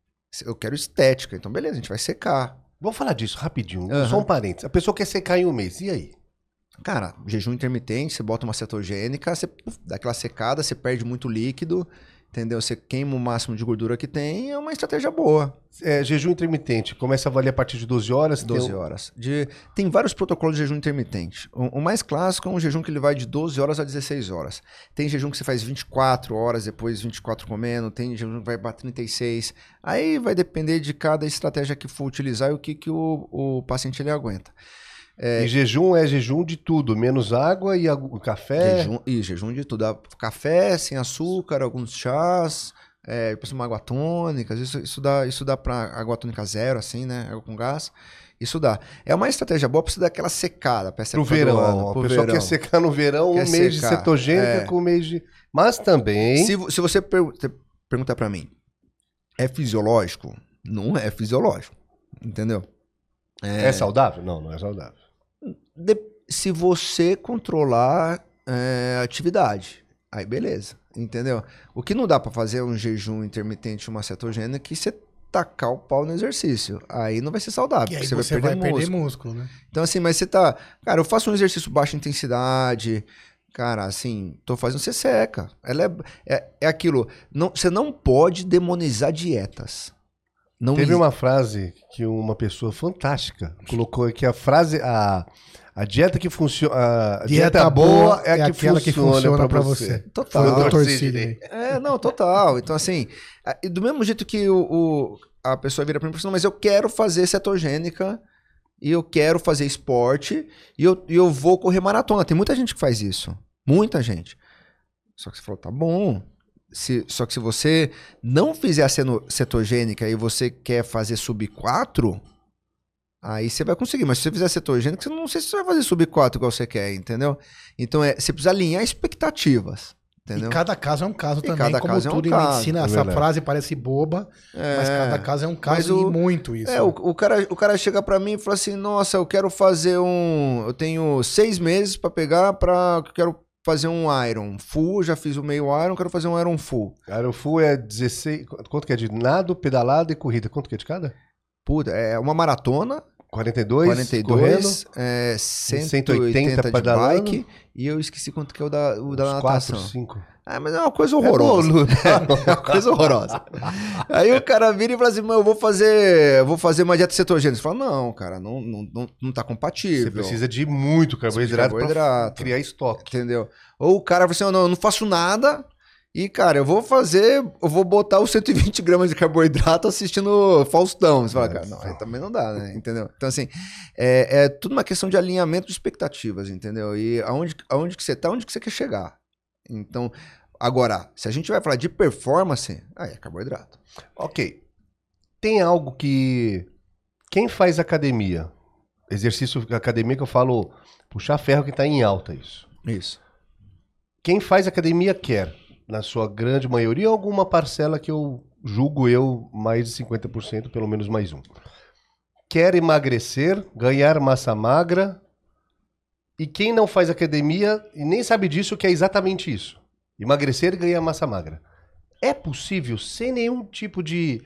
Eu quero estética, então beleza, a gente vai secar.
Vamos falar disso rapidinho.
Aham.
Só um parênteses. A pessoa quer secar em um mês. E aí?
Cara, jejum intermitente, você bota uma cetogênica, você dá aquela secada, você perde muito líquido, entendeu? Você queima o máximo de gordura que tem, é uma estratégia boa.
É, jejum intermitente. Começa a valer a partir de 12 horas. tem
12
um-
horas. De, tem vários protocolos de jejum intermitente. O, o mais clássico é um jejum que ele vai de 12 horas a 16 horas. Tem jejum que você faz 24 horas, depois 24 comendo, tem jejum que vai para 36. Aí vai depender de cada estratégia que for utilizar e o que, que o, o paciente ele aguenta.
E jejum é jejum de tudo, menos água e café.
Jejum, e jejum de tudo. Café sem açúcar, alguns chás, é, depois uma água tônica. Isso, isso dá, isso dá para água tônica zero, assim, né? Água com gás. Isso dá. É uma estratégia boa pra você dar aquela secada. Época do
verão.
ano,
pessoa
verão.
quer secar no verão,
Quer
um mês de
secar,
cetogênica
é.
com um mês de. Mas também.
Se, se você per- perguntar pra mim, é fisiológico? Não é fisiológico. Entendeu?
É... saudável? Não, não é saudável.
De- se você controlar é, a atividade, aí beleza, entendeu? O que não dá pra fazer é um jejum intermitente, uma cetogênica, e você tacar o pau no exercício. Aí não vai ser saudável, porque
você,
você,
vai
vai perder
perder
músculo.
músculo, né?
Então assim, mas você tá... Cara, eu faço um exercício baixa intensidade, cara, assim, tô fazendo, você seca. Ela é, é, é aquilo, não, você não pode demonizar dietas. Não
Teve
exi-
uma frase que uma pessoa fantástica colocou aqui a frase a, a dieta que funciona a dieta, boa é a que,
aquela
funciona,
que funciona
pra
pra
você.
você.
Total.
Foi o
Doutor
Dr.
Sidney.
É, não, total. Então, assim, e do mesmo jeito que o, o- a pessoa vira pra mim e fala assim, mas eu quero fazer cetogênica e eu quero fazer esporte e eu, e eu vou correr maratona. Tem muita gente que faz isso. Muita gente. Só que você falou, tá bom. Se, só que se você não fizer a cetogênica e você quer fazer sub 4, aí você vai conseguir. Mas se você fizer cetogênica, você não sei se você vai fazer sub 4 igual você quer, entendeu? Então é, você precisa alinhar expectativas. Entendeu?
E cada caso é um caso
E
também,
cada
como
caso é um
tudo em
caso,
medicina.
é
essa frase parece boba, mas
É.
cada caso é um
Mas
caso
o-
e muito isso.
É, o, o cara, o cara chega pra mim e fala assim: Nossa, eu quero fazer um. Eu tenho seis meses pra pegar pra. Eu quero fazer um Iron Full. Já fiz o meio Iron, quero fazer um Iron Full.
O full é 16. Quanto que é de nado, pedalada e corrida? Quanto que é de cada?
Puta, é uma maratona,
42,
42, é, 180,
180
de
pedalando.
bike. E eu esqueci quanto que é o da, o da
Uns
natação.
4, 5.
Ah, mas é uma coisa horrorosa. É uma coisa horrorosa. Aí o cara vira e fala assim: eu vou fazer. Vou fazer uma dieta cetogênica. Você fala, não, cara, não, não, não, não tá compatível.
Você precisa de muito carboidrato, pra
carboidrato.
criar estoque.
Entendeu? Ou o cara fala assim, "Oh, não, eu não faço nada. E, cara, eu vou fazer, eu vou botar os 120 gramas de carboidrato assistindo Faustão. Você fala, cara, não, aí também não dá, né? Entendeu? Então, assim, é, é tudo uma questão de alinhamento de expectativas, entendeu? E aonde, aonde que você tá, onde que você quer chegar. Então, agora, se a gente vai falar de performance, aí é carboidrato.
Ok. Tem algo que. Quem faz academia, exercício academia que eu falo, puxar ferro que tá em alta isso.
Isso.
Quem faz academia quer, na sua grande maioria, alguma parcela que eu julgo eu mais de 50%, pelo menos mais um. Quer emagrecer, ganhar massa magra. E quem não faz academia e nem sabe disso, quer exatamente isso: emagrecer e ganhar massa magra. É possível sem nenhum tipo de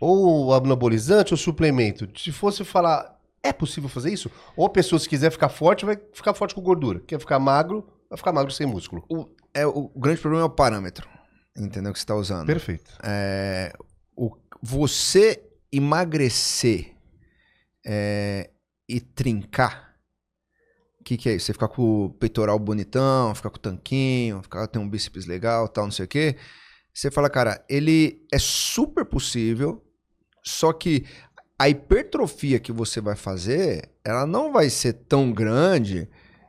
ou anabolizante ou suplemento? Se fosse falar, é possível fazer isso? Ou a pessoa, se quiser ficar forte, vai ficar forte com gordura. Quer ficar magro, vai ficar magro sem músculo.
O, é, o grande problema é o parâmetro, entendeu? Que você está usando.
Perfeito.
É, o, você emagrecer é, e trincar, que, que é isso? Você ficar com o peitoral bonitão, ficar com o tanquinho, ficar ter um bíceps legal, tal, não sei o quê. Você fala, cara, ele é super possível, só que a hipertrofia que você vai fazer, ela não vai ser tão grande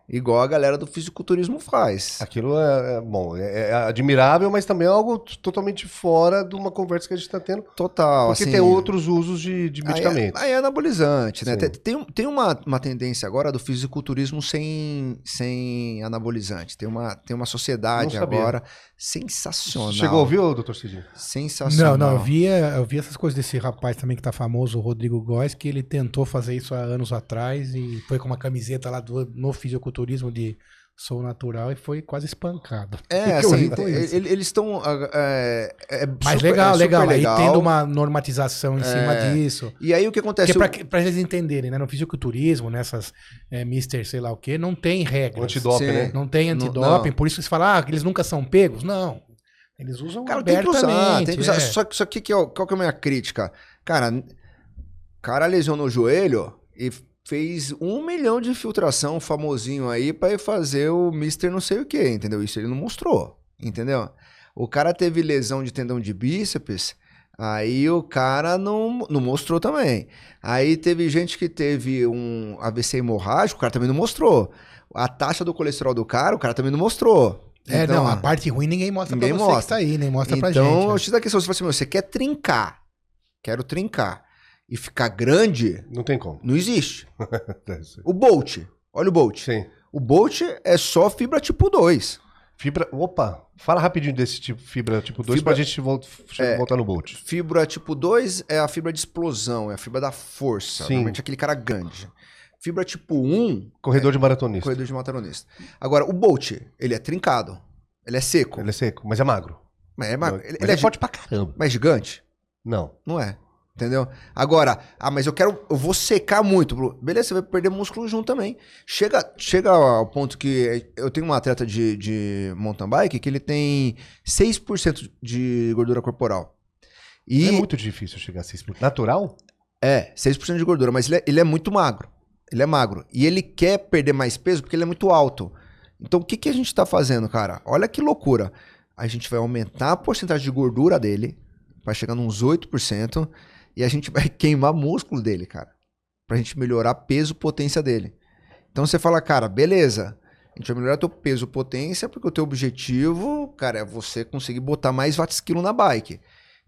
igual a galera do fisiculturismo faz.
Aquilo é, é bom, é, é admirável, mas também é algo totalmente fora de uma conversa que a gente está tendo.
Total,
Porque
assim,
tem outros usos de, de
Aí é-
medicamentos.
Aí é anabolizante, né?
Sim.
Tem, tem, um- uma, uma tendência agora do fisiculturismo sem, sem anabolizante. Tem uma, tem uma sociedade agora sensacional.
Chegou a ouvir, doutor Cidinho?
Não,
Sensacional.
não, eu vi, eu vi essas coisas desse rapaz também que tá famoso, o Rodrigo Góes, que ele tentou fazer isso há anos atrás e foi com uma camiseta lá do, no fisiculturismo de Sou Natural e foi quase espancado.
É, assim,
isso.
ele- eles estão. É, é
Mas
super-
legal,
é
legal.
legal.
Aí tendo uma normatização em cima
É.
disso.
E aí o que acontece?
Porque pra, pra eles entenderem, né? No fisiculturismo, nessas é, Mister sei lá o quê, não tem regras.
Antidoping, né?
Não tem antidoping, por isso que eles falam, ah, que eles nunca são pegos. Não. Eles usam
Cara, tem que usar, tem que usar.
é.
Só que, só que, que é qual que é a minha crítica? Cara, o cara lesionou o joelho e fez um milhão de infiltração famosinho aí pra ir fazer o Mister não sei o que, entendeu? Isso ele não mostrou, entendeu? O cara teve lesão de tendão de bíceps, aí o cara não, não mostrou também. Aí teve gente que teve um AVC hemorrágico, o cara também não mostrou. A taxa do colesterol do cara, o cara também não mostrou.
É,
Então,
não, a parte ruim ninguém mostra
ninguém
pra você
mostra.
que tá aí, nem mostra pra
então,
gente.
eu
né?
te dou a questão, você, meu, você quer trincar, quero trincar, e ficar grande,
Não tem como.
não existe. O Bolt, olha o Bolt.
Sim.
O Bolt é só fibra tipo 2.
Fibra. Opa, fala rapidinho desse tipo fibra tipo 2
Fibra-
pra gente volta,
É.
voltar no Bolt.
Fibra tipo 2 é a fibra de explosão, é a fibra da força.
Sim.
Normalmente é aquele cara grande. Fibra tipo 1,
Corredor de maratonista.
corredor de mataronista. Agora, o Bolt, ele é trincado. Ele é seco.
Ele é seco, mas é magro.
Mas é, magro. Ele,
Mas
ele
é,
é,
forte pra caramba.
mas gigante?
Não.
Não é. Entendeu? Agora, ah, mas eu quero, eu vou secar muito. Beleza, você vai perder músculo junto também. Chega, chega ao ponto que eu tenho um atleta de, de mountain bike que ele tem 6% de gordura corporal. E
É muito difícil chegar a 6%. Natural?
é, 6% de gordura, mas ele é, ele é muito magro. Ele é magro. E ele quer perder mais peso porque ele é muito alto. Então, o que, que a gente tá fazendo, cara? Olha que loucura. A gente vai aumentar a porcentagem de gordura dele, vai chegar nos 8%, e a gente vai queimar músculo dele, cara. Pra gente melhorar peso, potência dele. Então você fala, cara, beleza. A gente vai melhorar teu peso, potência, porque o teu objetivo, cara, é você conseguir botar mais watts quilo na bike.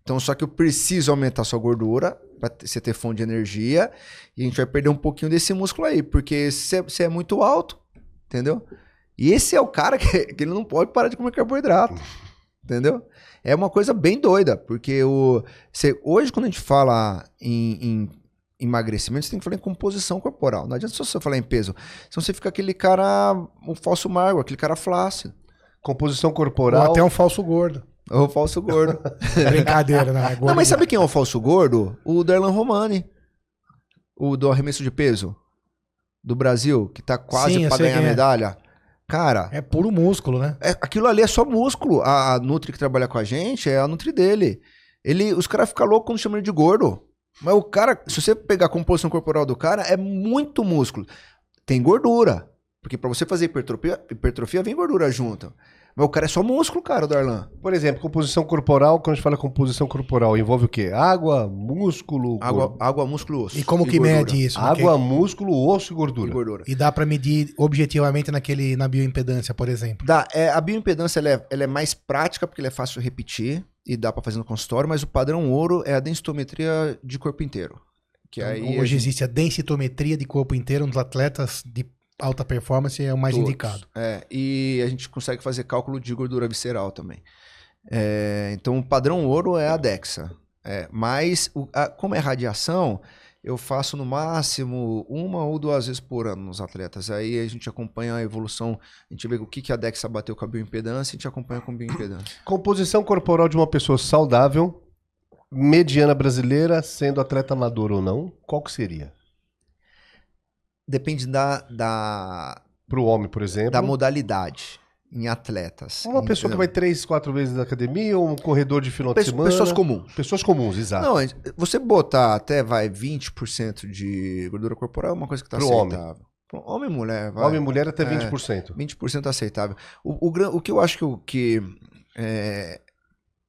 Então, só que eu preciso aumentar sua gordura para você ter fonte de energia e a gente vai perder um pouquinho desse músculo aí, porque você é muito alto, entendeu? E esse é o cara que, que ele não pode parar de comer carboidrato, entendeu? É uma coisa bem doida, porque o, você, hoje quando a gente fala em, em emagrecimento, você tem que falar em composição corporal. Não adianta só você falar em peso. Senão você fica aquele cara, um falso magro, aquele cara flácido.
Composição corporal.
Ou até um falso gordo.
Ou o falso gordo.
Brincadeira, né?
Não, mas sabe quem é o falso gordo? O Darlan Romani. O do arremesso de peso. Do Brasil, que tá quase
Sim, eu
pra
sei
ganhar
é.
medalha. Cara,
É puro músculo, né?
é- aquilo ali é só músculo. A, a Nutri que trabalha com a gente é a Nutri dele. Ele, os caras ficam loucos quando chamam ele de gordo. Mas o cara, se você pegar a composição corporal do cara, é muito músculo. Tem gordura. Porque pra você fazer hipertrofia, hipertrofia vem gordura junto. Mas o cara é só músculo, cara, o Darlan.
Por exemplo, composição corporal, quando a gente fala composição corporal, envolve o quê? Água, músculo,
Água,
gor-
água músculo, osso.
E como que
gordura.
mede isso?
água, músculo, osso e
E
gordura.
gordura.
E dá pra medir objetivamente naquele, na bioimpedância, por exemplo.
Dá, é, a bioimpedância ela é, ela é mais prática porque ela é fácil de repetir e dá pra fazer no consultório, mas o padrão ouro é a densitometria de corpo inteiro. Que aí
Então, Hoje
gente-
existe a densitometria de corpo inteiro nos atletas de alta performance, é o mais
Todos.
indicado.
É, e a gente consegue fazer cálculo de gordura visceral também. É, então, o padrão ouro é a DEXA. É, mas, o- a- como é radiação, eu faço no máximo uma ou duas vezes por ano nos atletas. Aí a gente acompanha a evolução, a gente vê o que, que a DEXA bateu com a bioimpedância, a gente acompanha com a bioimpedância.
Composição corporal de uma pessoa saudável, mediana brasileira, sendo atleta amador ou não, qual que seria?
Depende da, da,
Pro homem, por exemplo.
da modalidade em atletas.
Uma pessoa que vai três, quatro vezes na academia, ou um corredor de final de semana.
Pessoas comuns.
Pessoas comuns, exato.
Não, você botar até, vai, 20% de gordura corporal é uma coisa que tá
homem.
aceitável. Pro homem e mulher, vai.
Homem e mulher até
É.
20%.
20% é aceitável. O, o, o que eu acho que, o que é,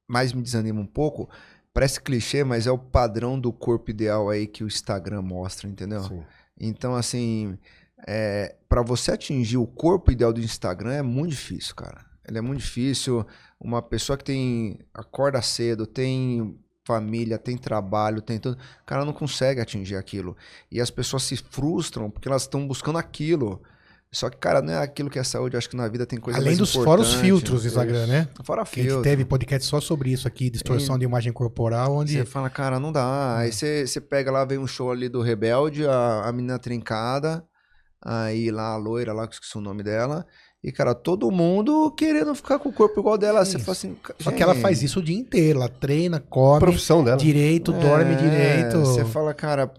mais me desanima um pouco, parece clichê, mas é o padrão do corpo ideal aí que o Instagram mostra, entendeu?
Sim.
Então, assim, é, para você atingir o corpo ideal do Instagram é muito difícil, cara. Ele é muito difícil. Uma pessoa que tem acorda cedo, tem família, tem trabalho, tem tudo, o cara não consegue atingir aquilo. E as pessoas se frustram porque elas estão buscando aquilo. Só que, cara, não é aquilo que é saúde. Acho que na vida tem coisa
Além dos fora os filtros do Instagram, né?
Fora
Que a gente teve podcast só sobre isso aqui, distorção de imagem corporal, onde
Você fala, cara, não dá. Aí você, você pega lá, vem um show ali do Rebelde, a, a menina trincada, aí lá a loira lá, que eu esqueci o nome dela. E, cara, todo mundo querendo ficar com o corpo igual dela. Você
Isso.
fala assim.
Só que ela
gente,
faz isso o dia inteiro. Ela treina, come
Profissão dela.
direito, dorme
é,
direito.
Você fala, cara.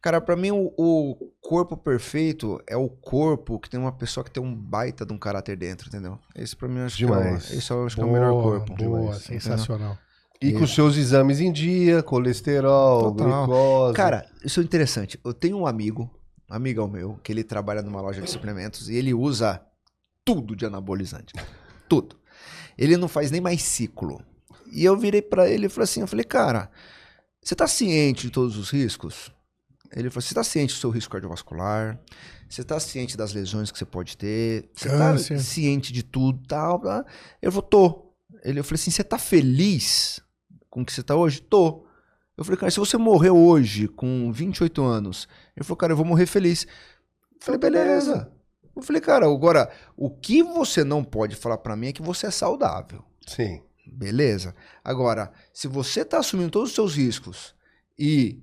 Cara, pra mim, o, o corpo perfeito é o corpo que tem uma pessoa que tem um baita de um caráter dentro, entendeu? Esse pra mim eu acho
Demais.
que é, o- esse eu acho que é o melhor
Boa,
corpo.
Boa,
demais,
sensacional.
E com seus exames em dia, colesterol,
Total.
glicose.
Cara, isso é interessante. Eu tenho um amigo, um amigão meu, que ele trabalha numa loja de suplementos e ele usa tudo de anabolizante. Tudo. Ele não faz nem mais ciclo. E eu virei pra ele e falei assim, eu falei, cara, você tá ciente de todos os riscos? Ele falou, você tá ciente do seu risco cardiovascular? Você tá ciente das lesões que você pode ter? Você
Câncer.
tá ciente de tudo tal? Tá? Eu falei, tô. Ele, eu falei assim, você tá feliz com o que você tá hoje? Tô. Eu falei, cara, se você morrer hoje com 28 anos, ele falou, cara, eu vou morrer feliz. Eu falei, beleza. Eu falei, cara, agora, o que você não pode falar pra mim é que você é saudável.
Sim.
Beleza. Agora, se você tá assumindo todos os seus riscos e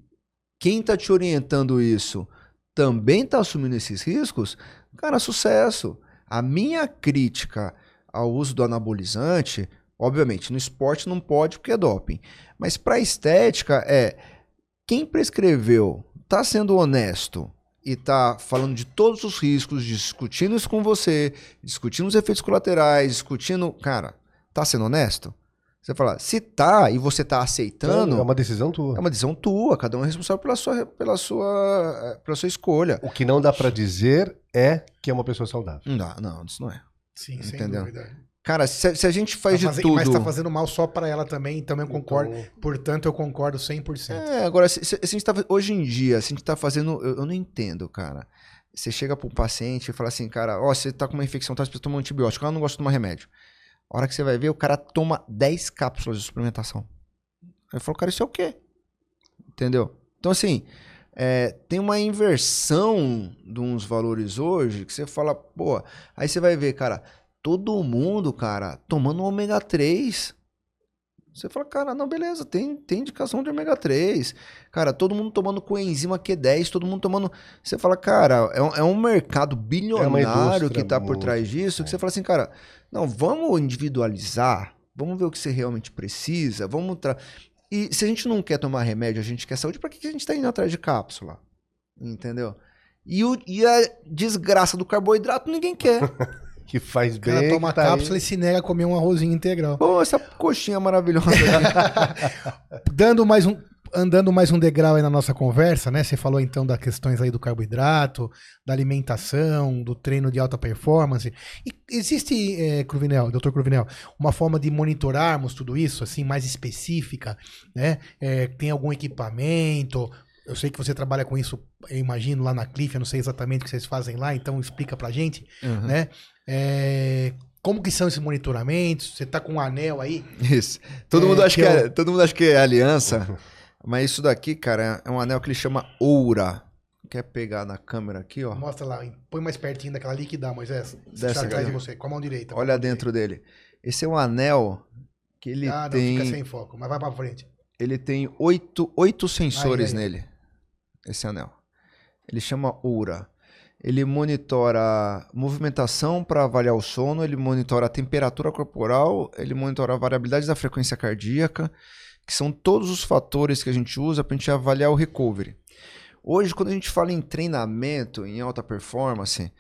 quem tá te orientando isso também tá assumindo esses riscos, cara, sucesso. A minha crítica ao uso do anabolizante, obviamente, no esporte não pode porque é doping, mas para estética é quem prescreveu tá sendo honesto e tá falando de todos os riscos, discutindo isso com você, discutindo os efeitos colaterais, discutindo, cara, tá sendo honesto? Você fala, se tá e você tá aceitando,
Então, é uma decisão tua.
é uma decisão tua, cada um é responsável pela sua, pela sua, pela sua escolha.
O que não dá pra dizer é que é uma pessoa saudável.
Não não, isso não é.
Sim, sem
Entendeu?
dúvida.
Cara, se, se a gente faz
Tá
de tudo.
Mas tá fazendo mal só pra ela também, também eu concordo.
Então,
Portanto, eu concordo 100%.
É, agora, se, se- a gente tá, hoje em dia, se a gente tá fazendo. Eu, eu não entendo, cara. Você chega pro paciente e fala assim, cara, ó, você tá com uma infecção, tá tomar um antibiótico, ela não gosta de tomar remédio. A hora que você vai ver, o cara toma 10 cápsulas de suplementação. Aí eu falo, cara, isso é o quê? Entendeu? Então, assim, é, tem uma inversão de uns valores hoje que você fala, pô, aí você vai ver, cara, todo mundo, cara, tomando um ômega 3. Você fala, cara, não, beleza, tem, tem indicação de ômega 3. Cara, todo mundo tomando coenzima Q10, todo mundo tomando. Você fala, cara, é um, é um mercado bilionário
indústria
que tá por trás disso, que você fala assim, cara, não, vamos individualizar, vamos ver o que você realmente precisa, vamos. Tra... E se a gente não quer tomar remédio, a gente quer saúde, pra que a gente tá indo atrás de cápsula? Entendeu? E, o, e a desgraça do carboidrato ninguém quer.
Que faz
O
bem.
cara toma
tá aí.
cápsula e se nega a comer um arrozinho integral.
Pô, essa coxinha maravilhosa.
Dando mais um, andando mais um degrau aí na nossa conversa, né? Você falou então das questões aí do carboidrato, da alimentação, do treino de alta performance. E existe, é, Cruvinel, doutor Cruvinel, uma forma de monitorarmos tudo isso, assim, mais específica, né? É, tem algum equipamento? Eu sei que você trabalha com isso, eu imagino, lá na Cliff, eu não sei exatamente o que vocês fazem lá, então explica pra gente,
Uhum.
né? É, como que são esses monitoramentos? Você tá com um anel aí?
Isso. Todo,
É,
mundo acha
que
que
é
é, todo mundo acha que é aliança, mas isso daqui, cara, é um anel que ele chama Oura. Quer pegar na câmera aqui, ó?
Mostra lá, põe mais pertinho daquela ali que dá, Moisés.
Dessa
Deixa atrás de
aqui.
você, com a mão direita.
Olha
mão
dentro dele. Esse é um anel que ele
direita. Ah, não,
tem,
fica sem foco, mas vai pra frente.
ele tem oito, oito sensores
Aí, aí.
nele. Esse anel. Ele chama Oura. Ele monitora movimentação para avaliar o sono, ele monitora a temperatura corporal, ele monitora a variabilidade da frequência cardíaca, que são todos os fatores que a gente usa para a gente avaliar o recovery. Hoje, quando a gente fala em treinamento, em alta performance,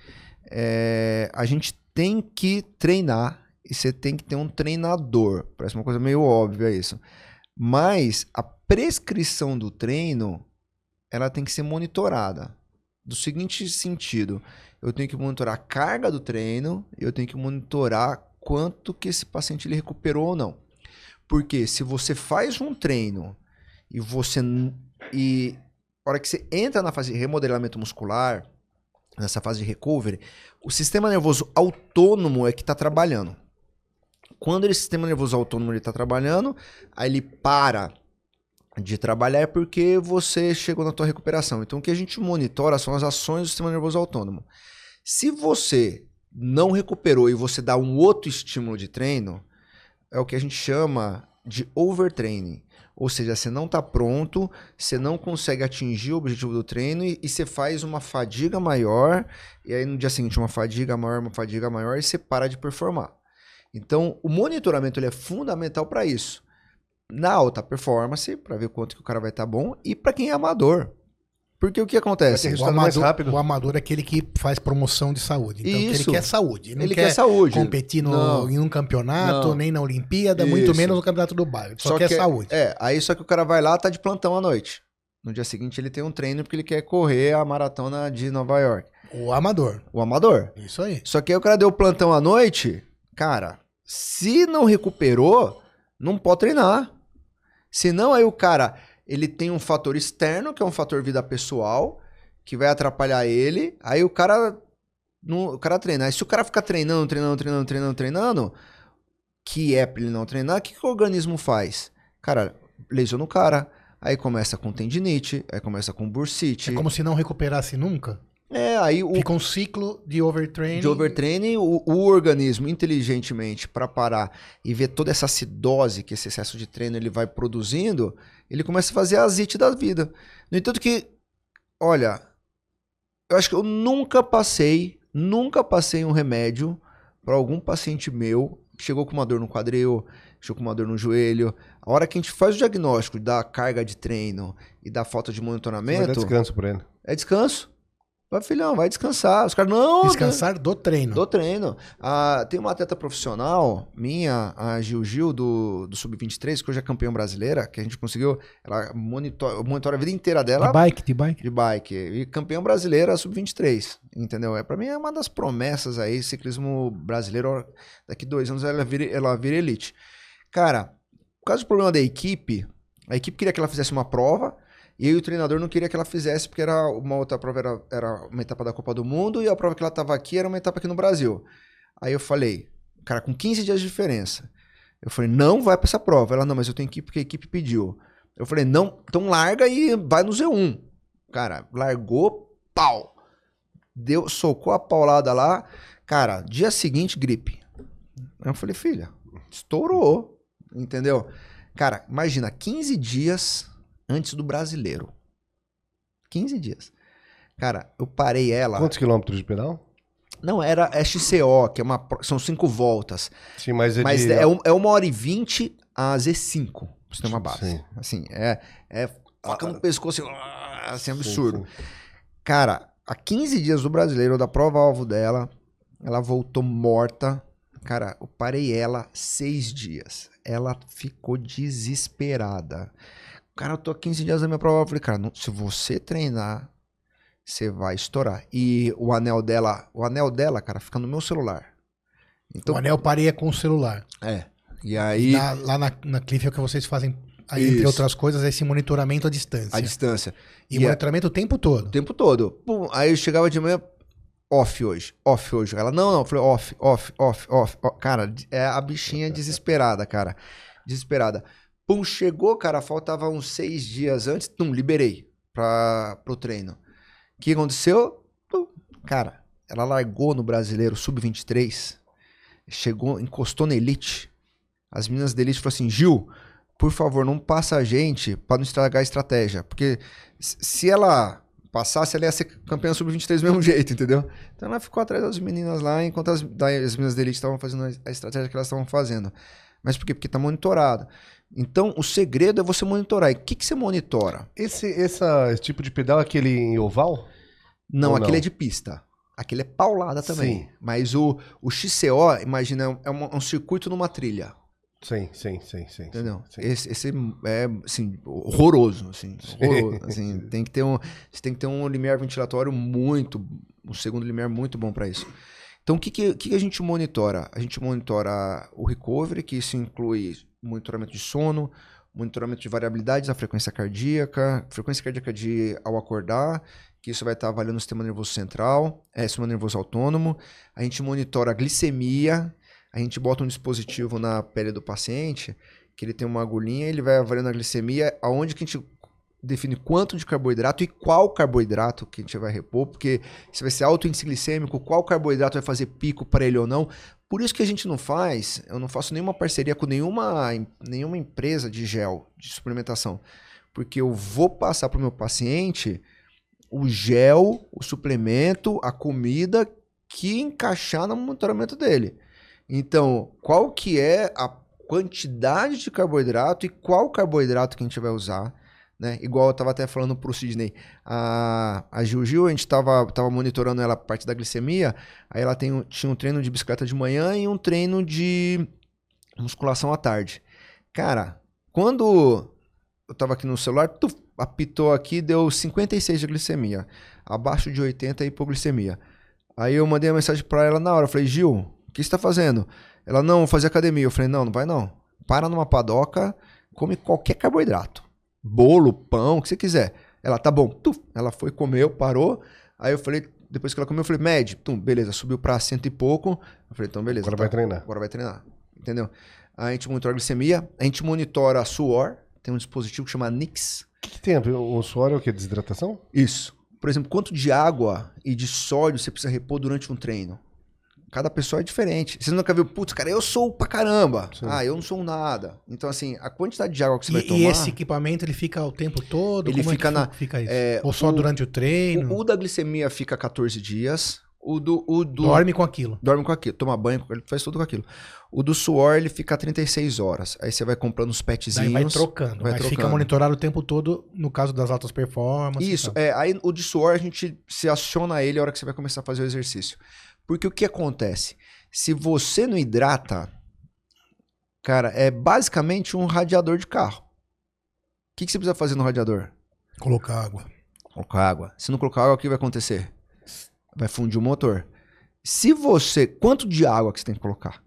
é, a gente tem que treinar e você tem que ter um treinador. Parece uma coisa meio óbvia isso. Mas a prescrição do treino, ela tem que ser monitorada. Do seguinte sentido, eu tenho que monitorar a carga do treino, eu tenho que monitorar quanto que esse paciente ele recuperou ou não. Porque se você faz um treino e você e a hora que você entra na fase de remodelamento muscular, nessa fase de recovery, o sistema nervoso autônomo é que está trabalhando. Quando esse sistema nervoso autônomo está trabalhando, aí ele para de trabalhar é porque você chegou na tua recuperação. Então o que a gente monitora são as ações do sistema nervoso autônomo. Se você não recuperou e você dá um outro estímulo de treino, é o que a gente chama de overtraining. Ou seja, você não está pronto, você não consegue atingir o objetivo do treino e, e você faz uma fadiga maior, e aí no dia seguinte uma fadiga maior, uma fadiga maior, e você para de performar. Então, o monitoramento ele é fundamental para isso. Na alta performance, para ver quanto que o cara vai estar bom, e para quem é amador. Porque o que acontece?
O amador,
rápido.
o amador é aquele que faz promoção de saúde. Então, que ele
Isso.
quer saúde. Ele
Ele
quer,
quer saúde.
competir no,
Não.
em um campeonato,
Não.
nem na Olimpíada, muito
Isso.
menos no campeonato do bairro. Só, quer
que-
saúde.
É, aí só que o cara vai lá, tá de plantão à noite. No dia seguinte ele tem um treino porque ele quer correr a maratona de Nova York.
O amador.
O amador.
Isso aí.
Só que aí o cara deu plantão à noite, cara, se não recuperou, não pode treinar. Senão aí o cara, ele tem um fator externo, que é um fator vida pessoal, que vai atrapalhar ele, aí o cara não, o cara treina. Aí se o cara ficar treinando, treinando, treinando, treinando, treinando, que é pra ele não treinar, o que, que o organismo faz? Cara, lesiona o cara, aí começa com tendinite, aí começa com bursite.
É como se não recuperasse nunca.
É, aí o,
Fica um ciclo de overtraining.
de overtraining, o, o organismo inteligentemente para parar e ver toda essa acidose que esse excesso de treino ele vai produzindo, ele começa a fazer a azite da vida. No entanto que, olha, eu acho que eu nunca passei, nunca passei um remédio para algum paciente meu que chegou com uma dor no quadril, chegou com uma dor no joelho. A hora que a gente faz o diagnóstico da carga de treino e da falta de monitoramento,
descanso pra ele.
é descanso. Vai, filhão, vai descansar. Os caras, não.
Descansar do treino.
Do treino. Ah, tem uma atleta profissional minha, a Gil Gil, do, do Sub-23, que hoje é campeã brasileira, que a gente conseguiu. Ela monitora, monitora a vida inteira dela.
De bike, de bike.
De bike. E campeã brasileira Sub-23. Entendeu? É, pra mim é uma das promessas aí, ciclismo brasileiro. Daqui dois anos ela vira, ela vira elite. Cara, por causa do problema da equipe, a equipe queria que ela fizesse uma prova. E aí o treinador não queria que ela fizesse, porque era uma outra prova, era, era uma etapa da Copa do Mundo, e a prova que ela estava aqui era uma etapa aqui no Brasil. Aí eu falei, cara, com 15 dias de diferença. Eu falei, não vai para essa prova. Ela, não, mas eu tenho que ir porque a equipe pediu. Eu falei, não, então larga e vai no Z1. Cara, largou, pau. Deu, socou a paulada lá. Cara, dia seguinte, gripe. Eu falei, filha, estourou. Entendeu? Cara, imagina, 15 dias antes do brasileiro. 15 dias. Cara, eu parei ela.
Quantos quilômetros de pedal?
Não, era é XCO, que é uma, são cinco voltas.
Sim, mas é
Mas
de...
é, um- é uma hora e vinte a Z5, pra você ter uma base.
Sim.
Assim, é, é faca no pescoço, assim, ah, assim, absurdo.
sim.
Cara, há 15 dias do brasileiro, da prova-alvo dela, ela voltou morta. Cara, eu parei ela seis dias. Ela ficou desesperada. Cara, eu tô há 15 dias da minha prova. Eu falei, cara, não- se você treinar, você vai estourar. E o anel dela, o anel dela, cara, fica no meu celular. Então,
o anel pareia com o celular.
é. E aí,
Na- lá na, na Cliff é o que vocês fazem, aí, entre
Isso.
outras coisas, é esse monitoramento à distância.
a distância.
E,
e
monitoramento o tempo todo.
O tempo todo. Pum, aí eu chegava de manhã, off hoje, off hoje. Ela, não, não, eu falei off, off, off, off. Cara, é a bichinha desesperada, cara. Desesperada. Pum, chegou, cara, faltava uns seis dias antes, pum, liberei pra, pro treino. O que aconteceu? Pum, cara, ela largou no brasileiro sub-23, chegou, encostou na elite. As meninas da elite falaram assim: Gil, por favor, não passa a gente pra não estragar a estratégia. Porque se ela passasse, ela ia ser campeã sub-23 do mesmo jeito, entendeu? Então ela ficou atrás das meninas lá, enquanto as, as meninas da elite estavam fazendo a estratégia que elas estavam fazendo. Mas por quê? Porque tá monitorado. Então, o segredo é você monitorar. E o que, que você monitora?
Esse, essa, esse tipo de pedal é aquele em oval?
Não,
Ou
aquele
não?
é de pista. Aquele é paulada também.
Sim.
Mas o, o XCO, imagina, é um, um circuito numa trilha.
Sim, sim, sim, sim.
Entendeu?
sim.
Esse, esse é, assim, horroroso, assim. horroroso, assim,
sim.
tem que ter um, você tem que ter um limiar ventilatório muito, um segundo limiar muito bom para isso. Então, o que, que, que a gente monitora? A gente monitora o recovery, que isso inclui monitoramento de sono, monitoramento de variabilidades da frequência cardíaca, frequência cardíaca de ao acordar, que isso vai estar avaliando o sistema nervoso central, é, sistema nervoso autônomo. A gente monitora a glicemia, a gente bota um dispositivo na pele do paciente, que ele tem uma agulhinha, ele vai avaliando a glicemia, aonde que a gente define quanto de carboidrato e qual carboidrato que a gente vai repor, porque se vai ser alto índice glicêmico, qual carboidrato vai fazer pico para ele ou não. Por isso que a gente não faz, eu não faço nenhuma parceria com nenhuma, nenhuma empresa de gel, de suplementação, porque eu vou passar para o meu paciente o gel, o suplemento, a comida que encaixar no monitoramento dele. Então, qual que é a quantidade de carboidrato e qual carboidrato que a gente vai usar, né? Igual eu tava até falando pro Sidney, a, a Gil Gil, a gente tava, tava monitorando ela a parte da glicemia, aí ela tem, tinha um treino de bicicleta de manhã e um treino de musculação à tarde. Cara, quando eu tava aqui no celular, tuf, apitou aqui, deu 56 de glicemia, abaixo de 80 é hipoglicemia. Aí eu mandei a mensagem pra ela na hora, falei, Gil, o que você tá fazendo? Ela, não, fazer academia. Eu falei, não, não vai não. Para numa padoca, come qualquer carboidrato. Bolo, pão, o que você quiser. Ela, tá bom. Tuf, ela foi, comeu, parou. Aí eu falei, depois que ela comeu, eu falei, Med, tum, beleza, subiu pra cento e pouco. Eu falei, então beleza.
Agora
tá,
vai treinar.
Agora vai treinar. Entendeu? A gente monitora a glicemia, a gente monitora suor, tem um dispositivo que chama Nix.
O que, que tem a? O suor é o quê? Desidratação?
Isso. Por exemplo, quanto de água e de sódio você precisa repor durante um treino? Cada pessoa é diferente. Você nunca viu, putz, cara, eu sou pra caramba.
Sim.
Ah, eu não sou nada. Então, assim, a quantidade de água que você vai
E,
tomar.
e esse equipamento ele fica o tempo todo?
Ele
Como é
fica
que
na-
fica isso?
é,
Ou só
o-
durante o treino?
O, o da glicemia fica 14 dias. O do, o do
Dorme com aquilo.
dorme com aquilo, toma banho, ele faz tudo com aquilo. O do suor, ele fica 36 horas. Aí você vai comprando os
Daí
petzinhos.
vai trocando.
vai
mas fica
trocando.
monitorado o tempo todo, no caso das altas performances.
Isso, é, aí o de suor a gente se aciona ele a hora que você vai começar a fazer o exercício. Porque o que acontece? Se você não hidrata, cara, é basicamente um radiador de carro. O que, que você precisa fazer no radiador?
Colocar água.
Colocar água. Se não colocar água, o que vai acontecer? Vai fundir o motor. Se você. Quanto de água que você tem que colocar?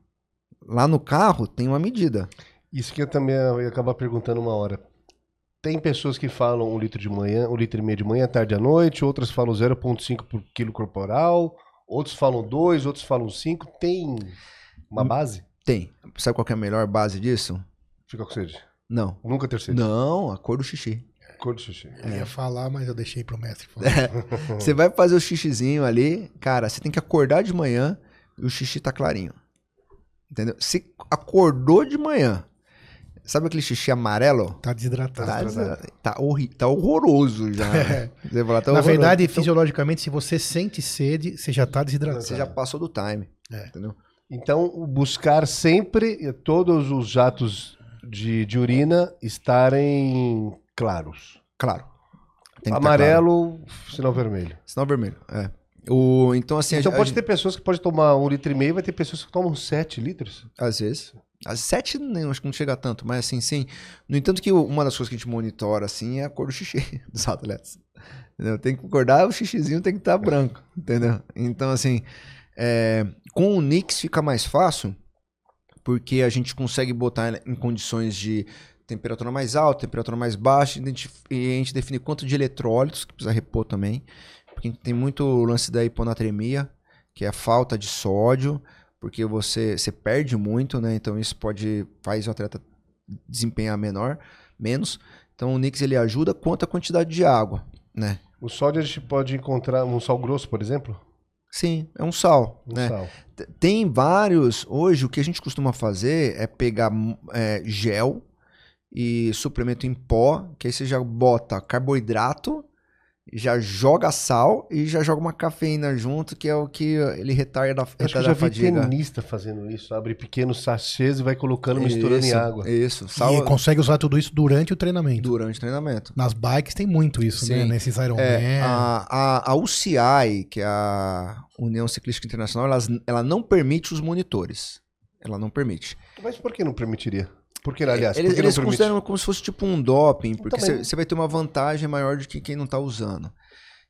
Lá no carro tem uma medida.
Isso que eu também ia acabar perguntando uma hora. Tem pessoas que falam um litro de manhã, um litro e meio de manhã, tarde à noite, outras falam 0,5 por quilo corporal, outros falam 2, outros falam 5. Tem uma base?
Tem. Sabe qual que é a melhor base disso?
Fica com sede.
Não.
Nunca ter sede.
Não, a cor do xixi.
Cor de xixi.
Eu ia falar, mas eu deixei pro mestre falar.
Você vai fazer o xixizinho ali, cara, você tem que acordar de manhã e o xixi tá clarinho. Entendeu? Se acordou de manhã, sabe aquele xixi amarelo?
Tá desidratado.
Tá,
desidratado.
tá, horri tá horroroso já. né? Você fala, tá
Na
horroroso.
verdade,
Então,
fisiologicamente, se você sente sede, você já tá desidratado.
você já passou do time.
É.
Entendeu?
Então, buscar sempre todos os jatos de, de urina estarem claros.
Claro. Tá
Amarelo, sinal vermelho.
claro. Sinal vermelho. É. O, então, assim,
então
a- a
pode
gente-
ter pessoas que podem tomar um litro e meio, vai ter pessoas que tomam 7 litros.
Às vezes. Às sete, nem, acho que não chega tanto, mas assim, sim. No entanto, que uma das coisas que a gente monitora, assim, é a cor do xixi dos atletas. Entendeu? Tem que acordar, o xixizinho tem que estar branco, entendeu? Então, assim, é, com o Nix fica mais fácil, porque a gente consegue botar em condições de temperatura mais alta, temperatura mais baixa, identif- e a gente define quanto de eletrólitos, que precisa repor também, porque tem muito lance da hiponatremia, que é a falta de sódio, porque você, você perde muito, né? Então isso pode faz o atleta desempenhar menor, menos. Então o Nix ele ajuda quanto a quantidade de água, né?
O sódio a gente pode encontrar um sal grosso, por exemplo?
Sim, é um sal,
Um
né?
sal.
Tem vários. Hoje, o que a gente costuma fazer é pegar é, gel e suplemento em pó, que aí você já bota carboidrato, já joga sal e já joga uma cafeína junto, que é o que ele retarda,
Eu acho que eu
retarda
já
a
vi tenista fazendo isso. Abre pequenos sachês e vai colocando, misturando em
Isso,
água.
Isso,
E
sal
consegue usar tudo isso durante o treinamento.
durante o treinamento.
Nas bikes tem muito isso, né?
Sim.
Nesses Ironman.
É, a, a, a UCI, que é a União Ciclística Internacional, elas- ela não permite os monitores. Ela não permite.
Mas por que não permitiria? Porque, aliás,
eles
por que
eles
não permite?
consideram como se fosse tipo um doping, porque
Também.
você vai ter uma vantagem maior do que quem não tá usando.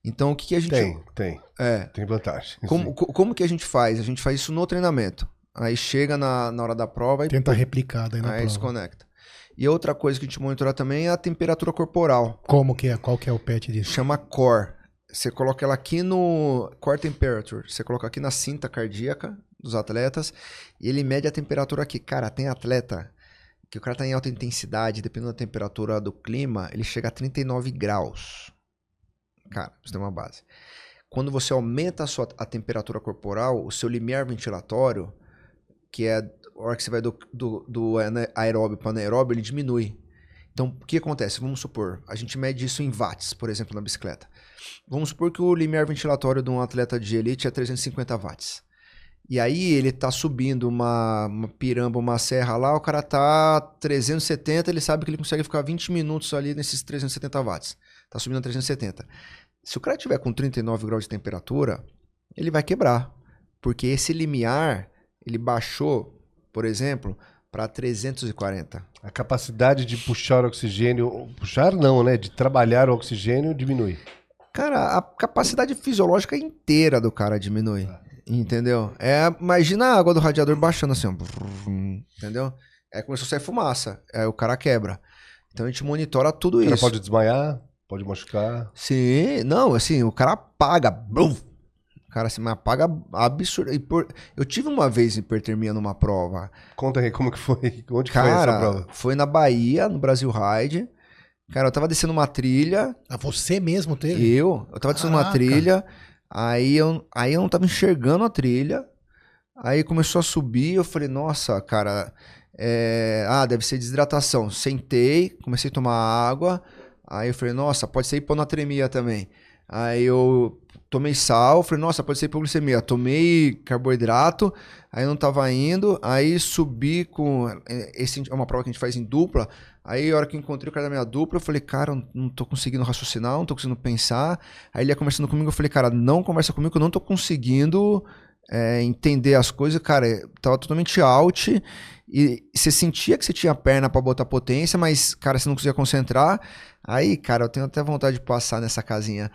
Então, o que, que a gente.
Tem, tem.
É.
Tem vantagem.
Como, como que a gente faz? A gente faz isso no treinamento. Aí chega na, na hora da prova e
Tenta replicar daí na
aí
prova.
desconecta. E outra coisa que a gente monitora também é a temperatura corporal.
Como que é? Qual que é o pet disso?
Chama core. Você coloca ela aqui no core temperature. Você coloca aqui na cinta cardíaca dos atletas e ele mede a temperatura aqui. Cara, tem atleta que o cara tá em alta intensidade, dependendo da temperatura do clima, ele chega a 39 graus. Cara, isso tem uma base. Quando você aumenta a sua a temperatura corporal, o seu limiar ventilatório, que é a hora que você vai do, do, do aeróbio para anaeróbio, ele diminui. Então, o que acontece? Vamos supor, a gente mede isso em watts, por exemplo, na bicicleta. Vamos supor que o limiar ventilatório de um atleta de elite é 350 watts. E aí ele tá subindo uma, uma piramba, uma serra lá, o cara tá 370, ele sabe que ele consegue ficar 20 minutos ali nesses 370 watts. Tá subindo a 370. Se o cara tiver com 39 graus de temperatura, ele vai quebrar. Porque esse limiar, ele baixou, por exemplo, para 340.
A capacidade de puxar oxigênio. Puxar não, né? De trabalhar o oxigênio diminui.
Cara, a capacidade fisiológica inteira do cara diminui. Entendeu? É, imagina a água do radiador baixando assim, ó. Entendeu? Aí começou a sair fumaça. Aí o cara quebra. Então a gente monitora tudo
O cara
isso.
pode desmaiar, pode machucar.
Sim, não, assim, o cara apaga. Brum. O cara assim, mas apaga absurdo. E por- Eu tive uma vez hipertermia numa prova.
Conta aí como que foi. Onde que foi essa
Cara,
prova?
foi na Bahia, no Brasil Ride. Cara, eu tava descendo uma trilha.
Ah, você mesmo teve?
Eu, eu tava descendo uma
Caraca.
trilha, aí eu, aí eu não tava enxergando a trilha, aí começou a subir, eu falei, nossa, cara, é, ah, deve ser desidratação. Sentei, comecei a tomar água, aí eu falei, nossa, pode ser hiponatremia também. Aí eu tomei sal, falei, nossa, pode ser hipoglicemia. Tomei carboidrato, aí não tava indo, aí subi com. é, Esse é uma prova que a gente faz em dupla. Aí, a hora que encontrei o cara da minha dupla, eu falei, cara, não tô conseguindo raciocinar, não tô conseguindo pensar. Aí ele ia conversando comigo, eu falei, cara, não conversa comigo, eu não tô conseguindo é, entender as coisas. Cara, tava totalmente out. E você sentia que você tinha perna pra botar potência, mas, cara, você não conseguia concentrar. Aí, cara, eu tenho até vontade de passar nessa casinha.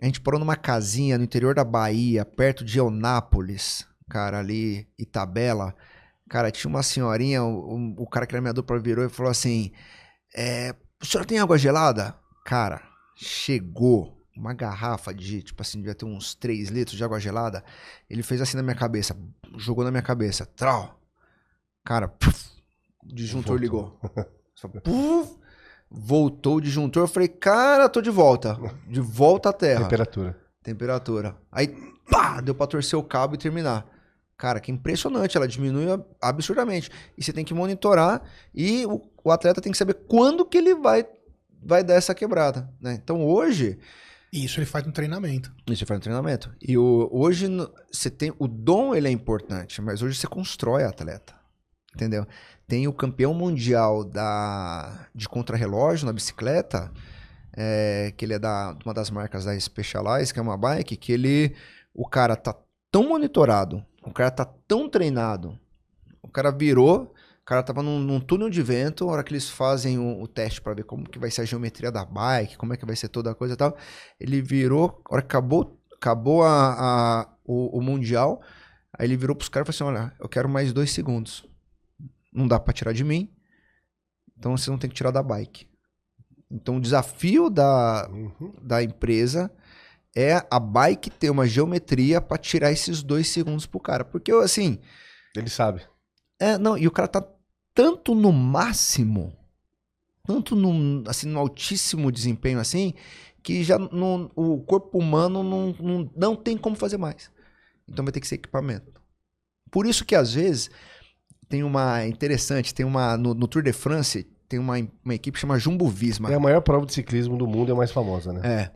A gente parou numa casinha no interior da Bahia, perto de Eunápolis, cara, ali, Itabela. Cara, tinha uma senhorinha, o, o- o cara que era minha dupla virou e falou assim: é, O senhor tem água gelada? Cara, chegou uma garrafa de, tipo assim, devia ter uns 3 litros de água gelada. Ele fez assim na minha cabeça, jogou na minha cabeça, trau. Cara, puf, o disjuntor ligou. Puf, voltou o disjuntor. Eu falei, cara, tô de volta. De volta à terra.
Temperatura.
Temperatura. Aí, pá, deu pra torcer o cabo e terminar. Cara, que impressionante, ela diminui absurdamente. E você tem que monitorar e o, o atleta tem que saber quando que ele vai, vai dar essa quebrada, né? Então hoje,
Isso ele faz no treinamento.
isso faz no treinamento. E o, hoje você tem o dom, ele é importante, mas hoje você constrói atleta. Entendeu? Tem o campeão mundial da de contrarrelógio na bicicleta, é, que ele é da uma das marcas da Specialized, que é uma bike, que ele o cara tá tão monitorado, o cara tá tão treinado, o cara virou, o cara tava num, num túnel de vento, a hora que eles fazem o, o teste para ver como que vai ser a geometria da bike, como é que vai ser toda a coisa e tal, ele virou, a hora que acabou, acabou a, a- o, o mundial, aí ele virou pros caras e falou assim, olha, eu quero mais dois segundos, não dá para tirar de mim, então você não tem que tirar da bike. Então o desafio da,
Uhum.
da empresa é a bike ter uma geometria para tirar esses dois segundos pro cara. Porque, assim,
Ele sabe.
é, não, e o cara tá tanto no máximo, tanto no, assim, no altíssimo desempenho assim, que já não, o corpo humano não, não, não tem como fazer mais. Então vai ter que ser equipamento. Por isso que às vezes tem uma interessante, tem uma no, no Tour de France tem uma, uma equipe que chama Jumbo Visma.
É a maior prova de ciclismo do mundo e a mais famosa, né?
É.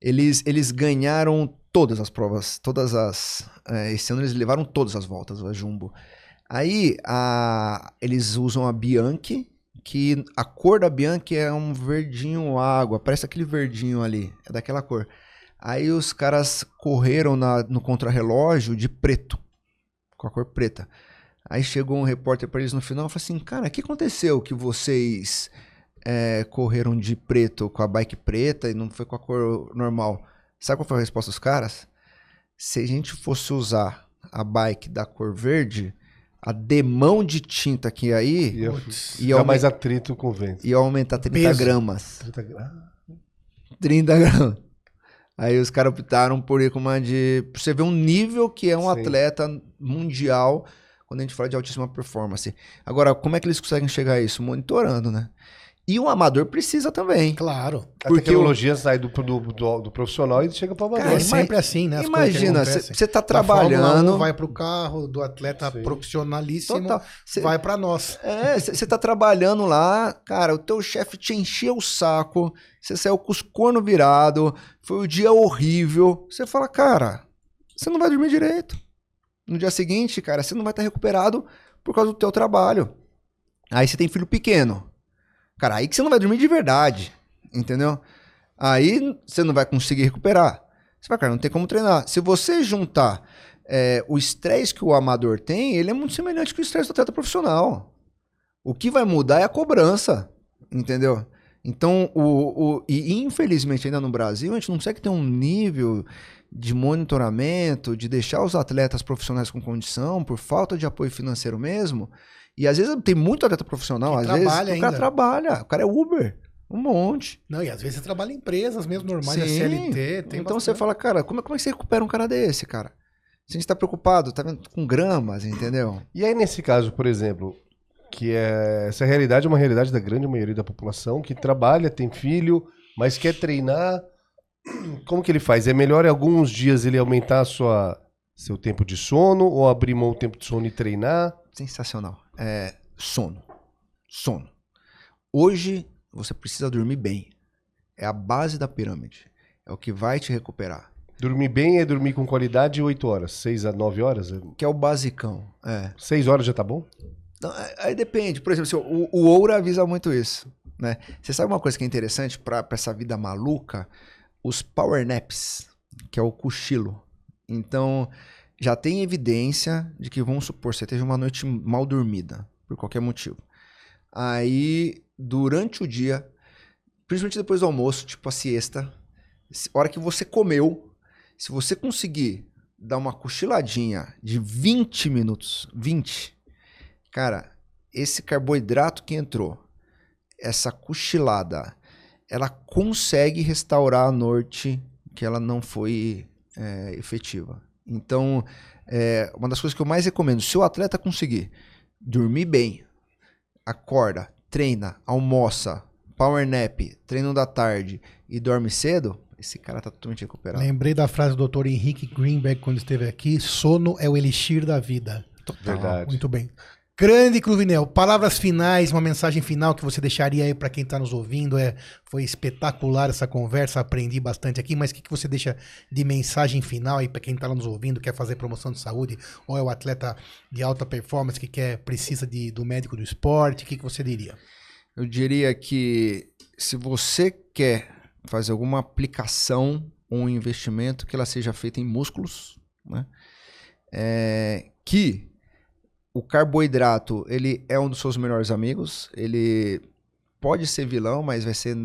Eles, eles ganharam todas as provas, todas as. é, esse ano eles levaram todas as voltas, a Jumbo. Aí a, eles usam a Bianchi, que a cor da Bianchi é um verdinho água, parece aquele verdinho ali, é daquela cor. Aí os caras correram na- no contrarrelógio de preto, com a cor preta. Aí chegou um repórter para eles no final e falou assim: Cara, o que aconteceu que vocês é, correram de preto com a bike preta e não foi com a cor normal? Sabe qual foi a resposta dos caras? Se a gente fosse usar a bike da cor verde, a demão de tinta que ia aí
Ia,
Putz.
ia,
mais atrito com o vento.
ia aumentar 30
Peso.
gramas.
30 graus.
30 gramas. Aí os caras optaram por ir com uma de. Pra você ver um nível que é um
Sim.
atleta mundial quando a gente fala de altíssima performance. Agora, como é que eles conseguem chegar a isso? Monitorando, né? E o amador precisa também.
Claro.
A
Porque
tecnologia sai do, do, do, do profissional e chega para o
É,
amador.
Cara,
sempre assim, né? as
Imagina, você tá
1
trabalhando.
vai pro carro do atleta
Sim.
profissionalíssimo,
Total. Cê-
vai pra nós.
É, você tá trabalhando lá, cara, o teu chefe te encheu o saco, você saiu com os cornos virados, foi o dia horrível. Você fala, cara, você não vai dormir direito. No dia seguinte, cara, você não vai estar recuperado por causa do teu trabalho. Aí você tem filho pequeno. Cara, aí que você não vai dormir de verdade, entendeu? Aí você não vai conseguir recuperar. Você vai, cara, não tem como treinar. Se você juntar é, o estresse que o amador tem, ele é muito semelhante com o estresse do atleta profissional. O que vai mudar é a cobrança, entendeu? Então, o, o, e infelizmente ainda no Brasil, a gente não consegue ter um nível de monitoramento, de deixar os atletas profissionais com condição, por falta de apoio financeiro mesmo. E às vezes tem muito atleta profissional,
Que
às vezes
trabalha
o cara
ainda.
trabalha, o cara é Uber, um monte.
Não, e às vezes você trabalha em empresas mesmo normais,
Sim.
CLT. Tem
então você
bastante.
fala, cara, como é, como é que você recupera um cara desse, cara? Se a gente tá preocupado, tá vendo, com gramas, entendeu?
E aí, nesse caso, por exemplo, que é, essa realidade é uma realidade da grande maioria da população que trabalha, tem filho, mas quer treinar. Como que ele faz? É melhor em alguns dias ele aumentar a sua, seu tempo de sono ou abrir mão o tempo de sono e treinar?
Sensacional. É, sono. Sono. Hoje você precisa dormir bem. É a base da pirâmide. É o que vai te recuperar.
Dormir bem é dormir com qualidade 8 horas, 6 a 9 horas?
Que é o basicão. É.
6 horas já tá bom?
Não, é, aí depende. Por exemplo, o, o ouro avisa muito isso. Né? Você sabe uma coisa que é interessante para essa vida maluca? Os power naps, que é o cochilo. Então, já tem evidência de que, vamos supor, você teve uma noite mal dormida, por qualquer motivo. Aí, durante o dia, principalmente depois do almoço, tipo a siesta, hora que você comeu, se você conseguir dar uma cochiladinha de 20 minutos, 20, cara, esse carboidrato que entrou, essa cochilada, ela consegue restaurar a noite que ela não foi é, efetiva. Então, é, uma das coisas que eu mais recomendo, se o atleta conseguir dormir bem, acorda, treina, almoça, power nap, treino da tarde e dorme cedo, esse cara tá totalmente recuperado.
Lembrei da frase do Dr. Henrique Greenberg quando esteve aqui: sono é o elixir da vida.
Total. Verdade.
Muito bem. Grande Cruvinel, palavras finais, uma mensagem final que você deixaria aí para quem está nos ouvindo. É, foi espetacular essa conversa, aprendi bastante aqui, mas o que, que você deixa de mensagem final aí para quem está nos ouvindo, quer fazer promoção de saúde, ou é o atleta de alta performance que quer, precisa de, do médico do esporte, o que, que você diria?
Eu diria que se você quer fazer alguma aplicação ou um investimento que ela seja feita em músculos, né? É, que o carboidrato, ele é um dos seus melhores amigos. Ele pode ser vilão, mas vai ser.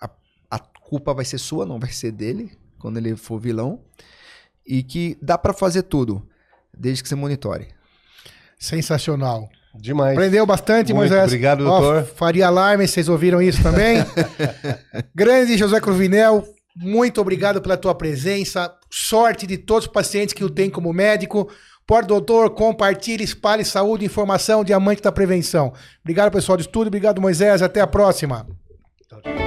A, a culpa vai ser sua, não vai ser dele, quando ele for vilão. E que dá para fazer tudo, desde que você monitore.
Sensacional.
Demais.
Aprendeu bastante,
Muito
Moisés.
obrigado, doutor.
faria alarme, vocês ouviram isso também? Grande José Cruvinel, muito obrigado pela tua presença. Sorte de todos os pacientes que o tem como médico. Por doutor, compartilhe, espalhe saúde, informação, diamante da prevenção. Obrigado, pessoal de estudo. Obrigado, Moisés. Até a próxima.
Tchau, tchau.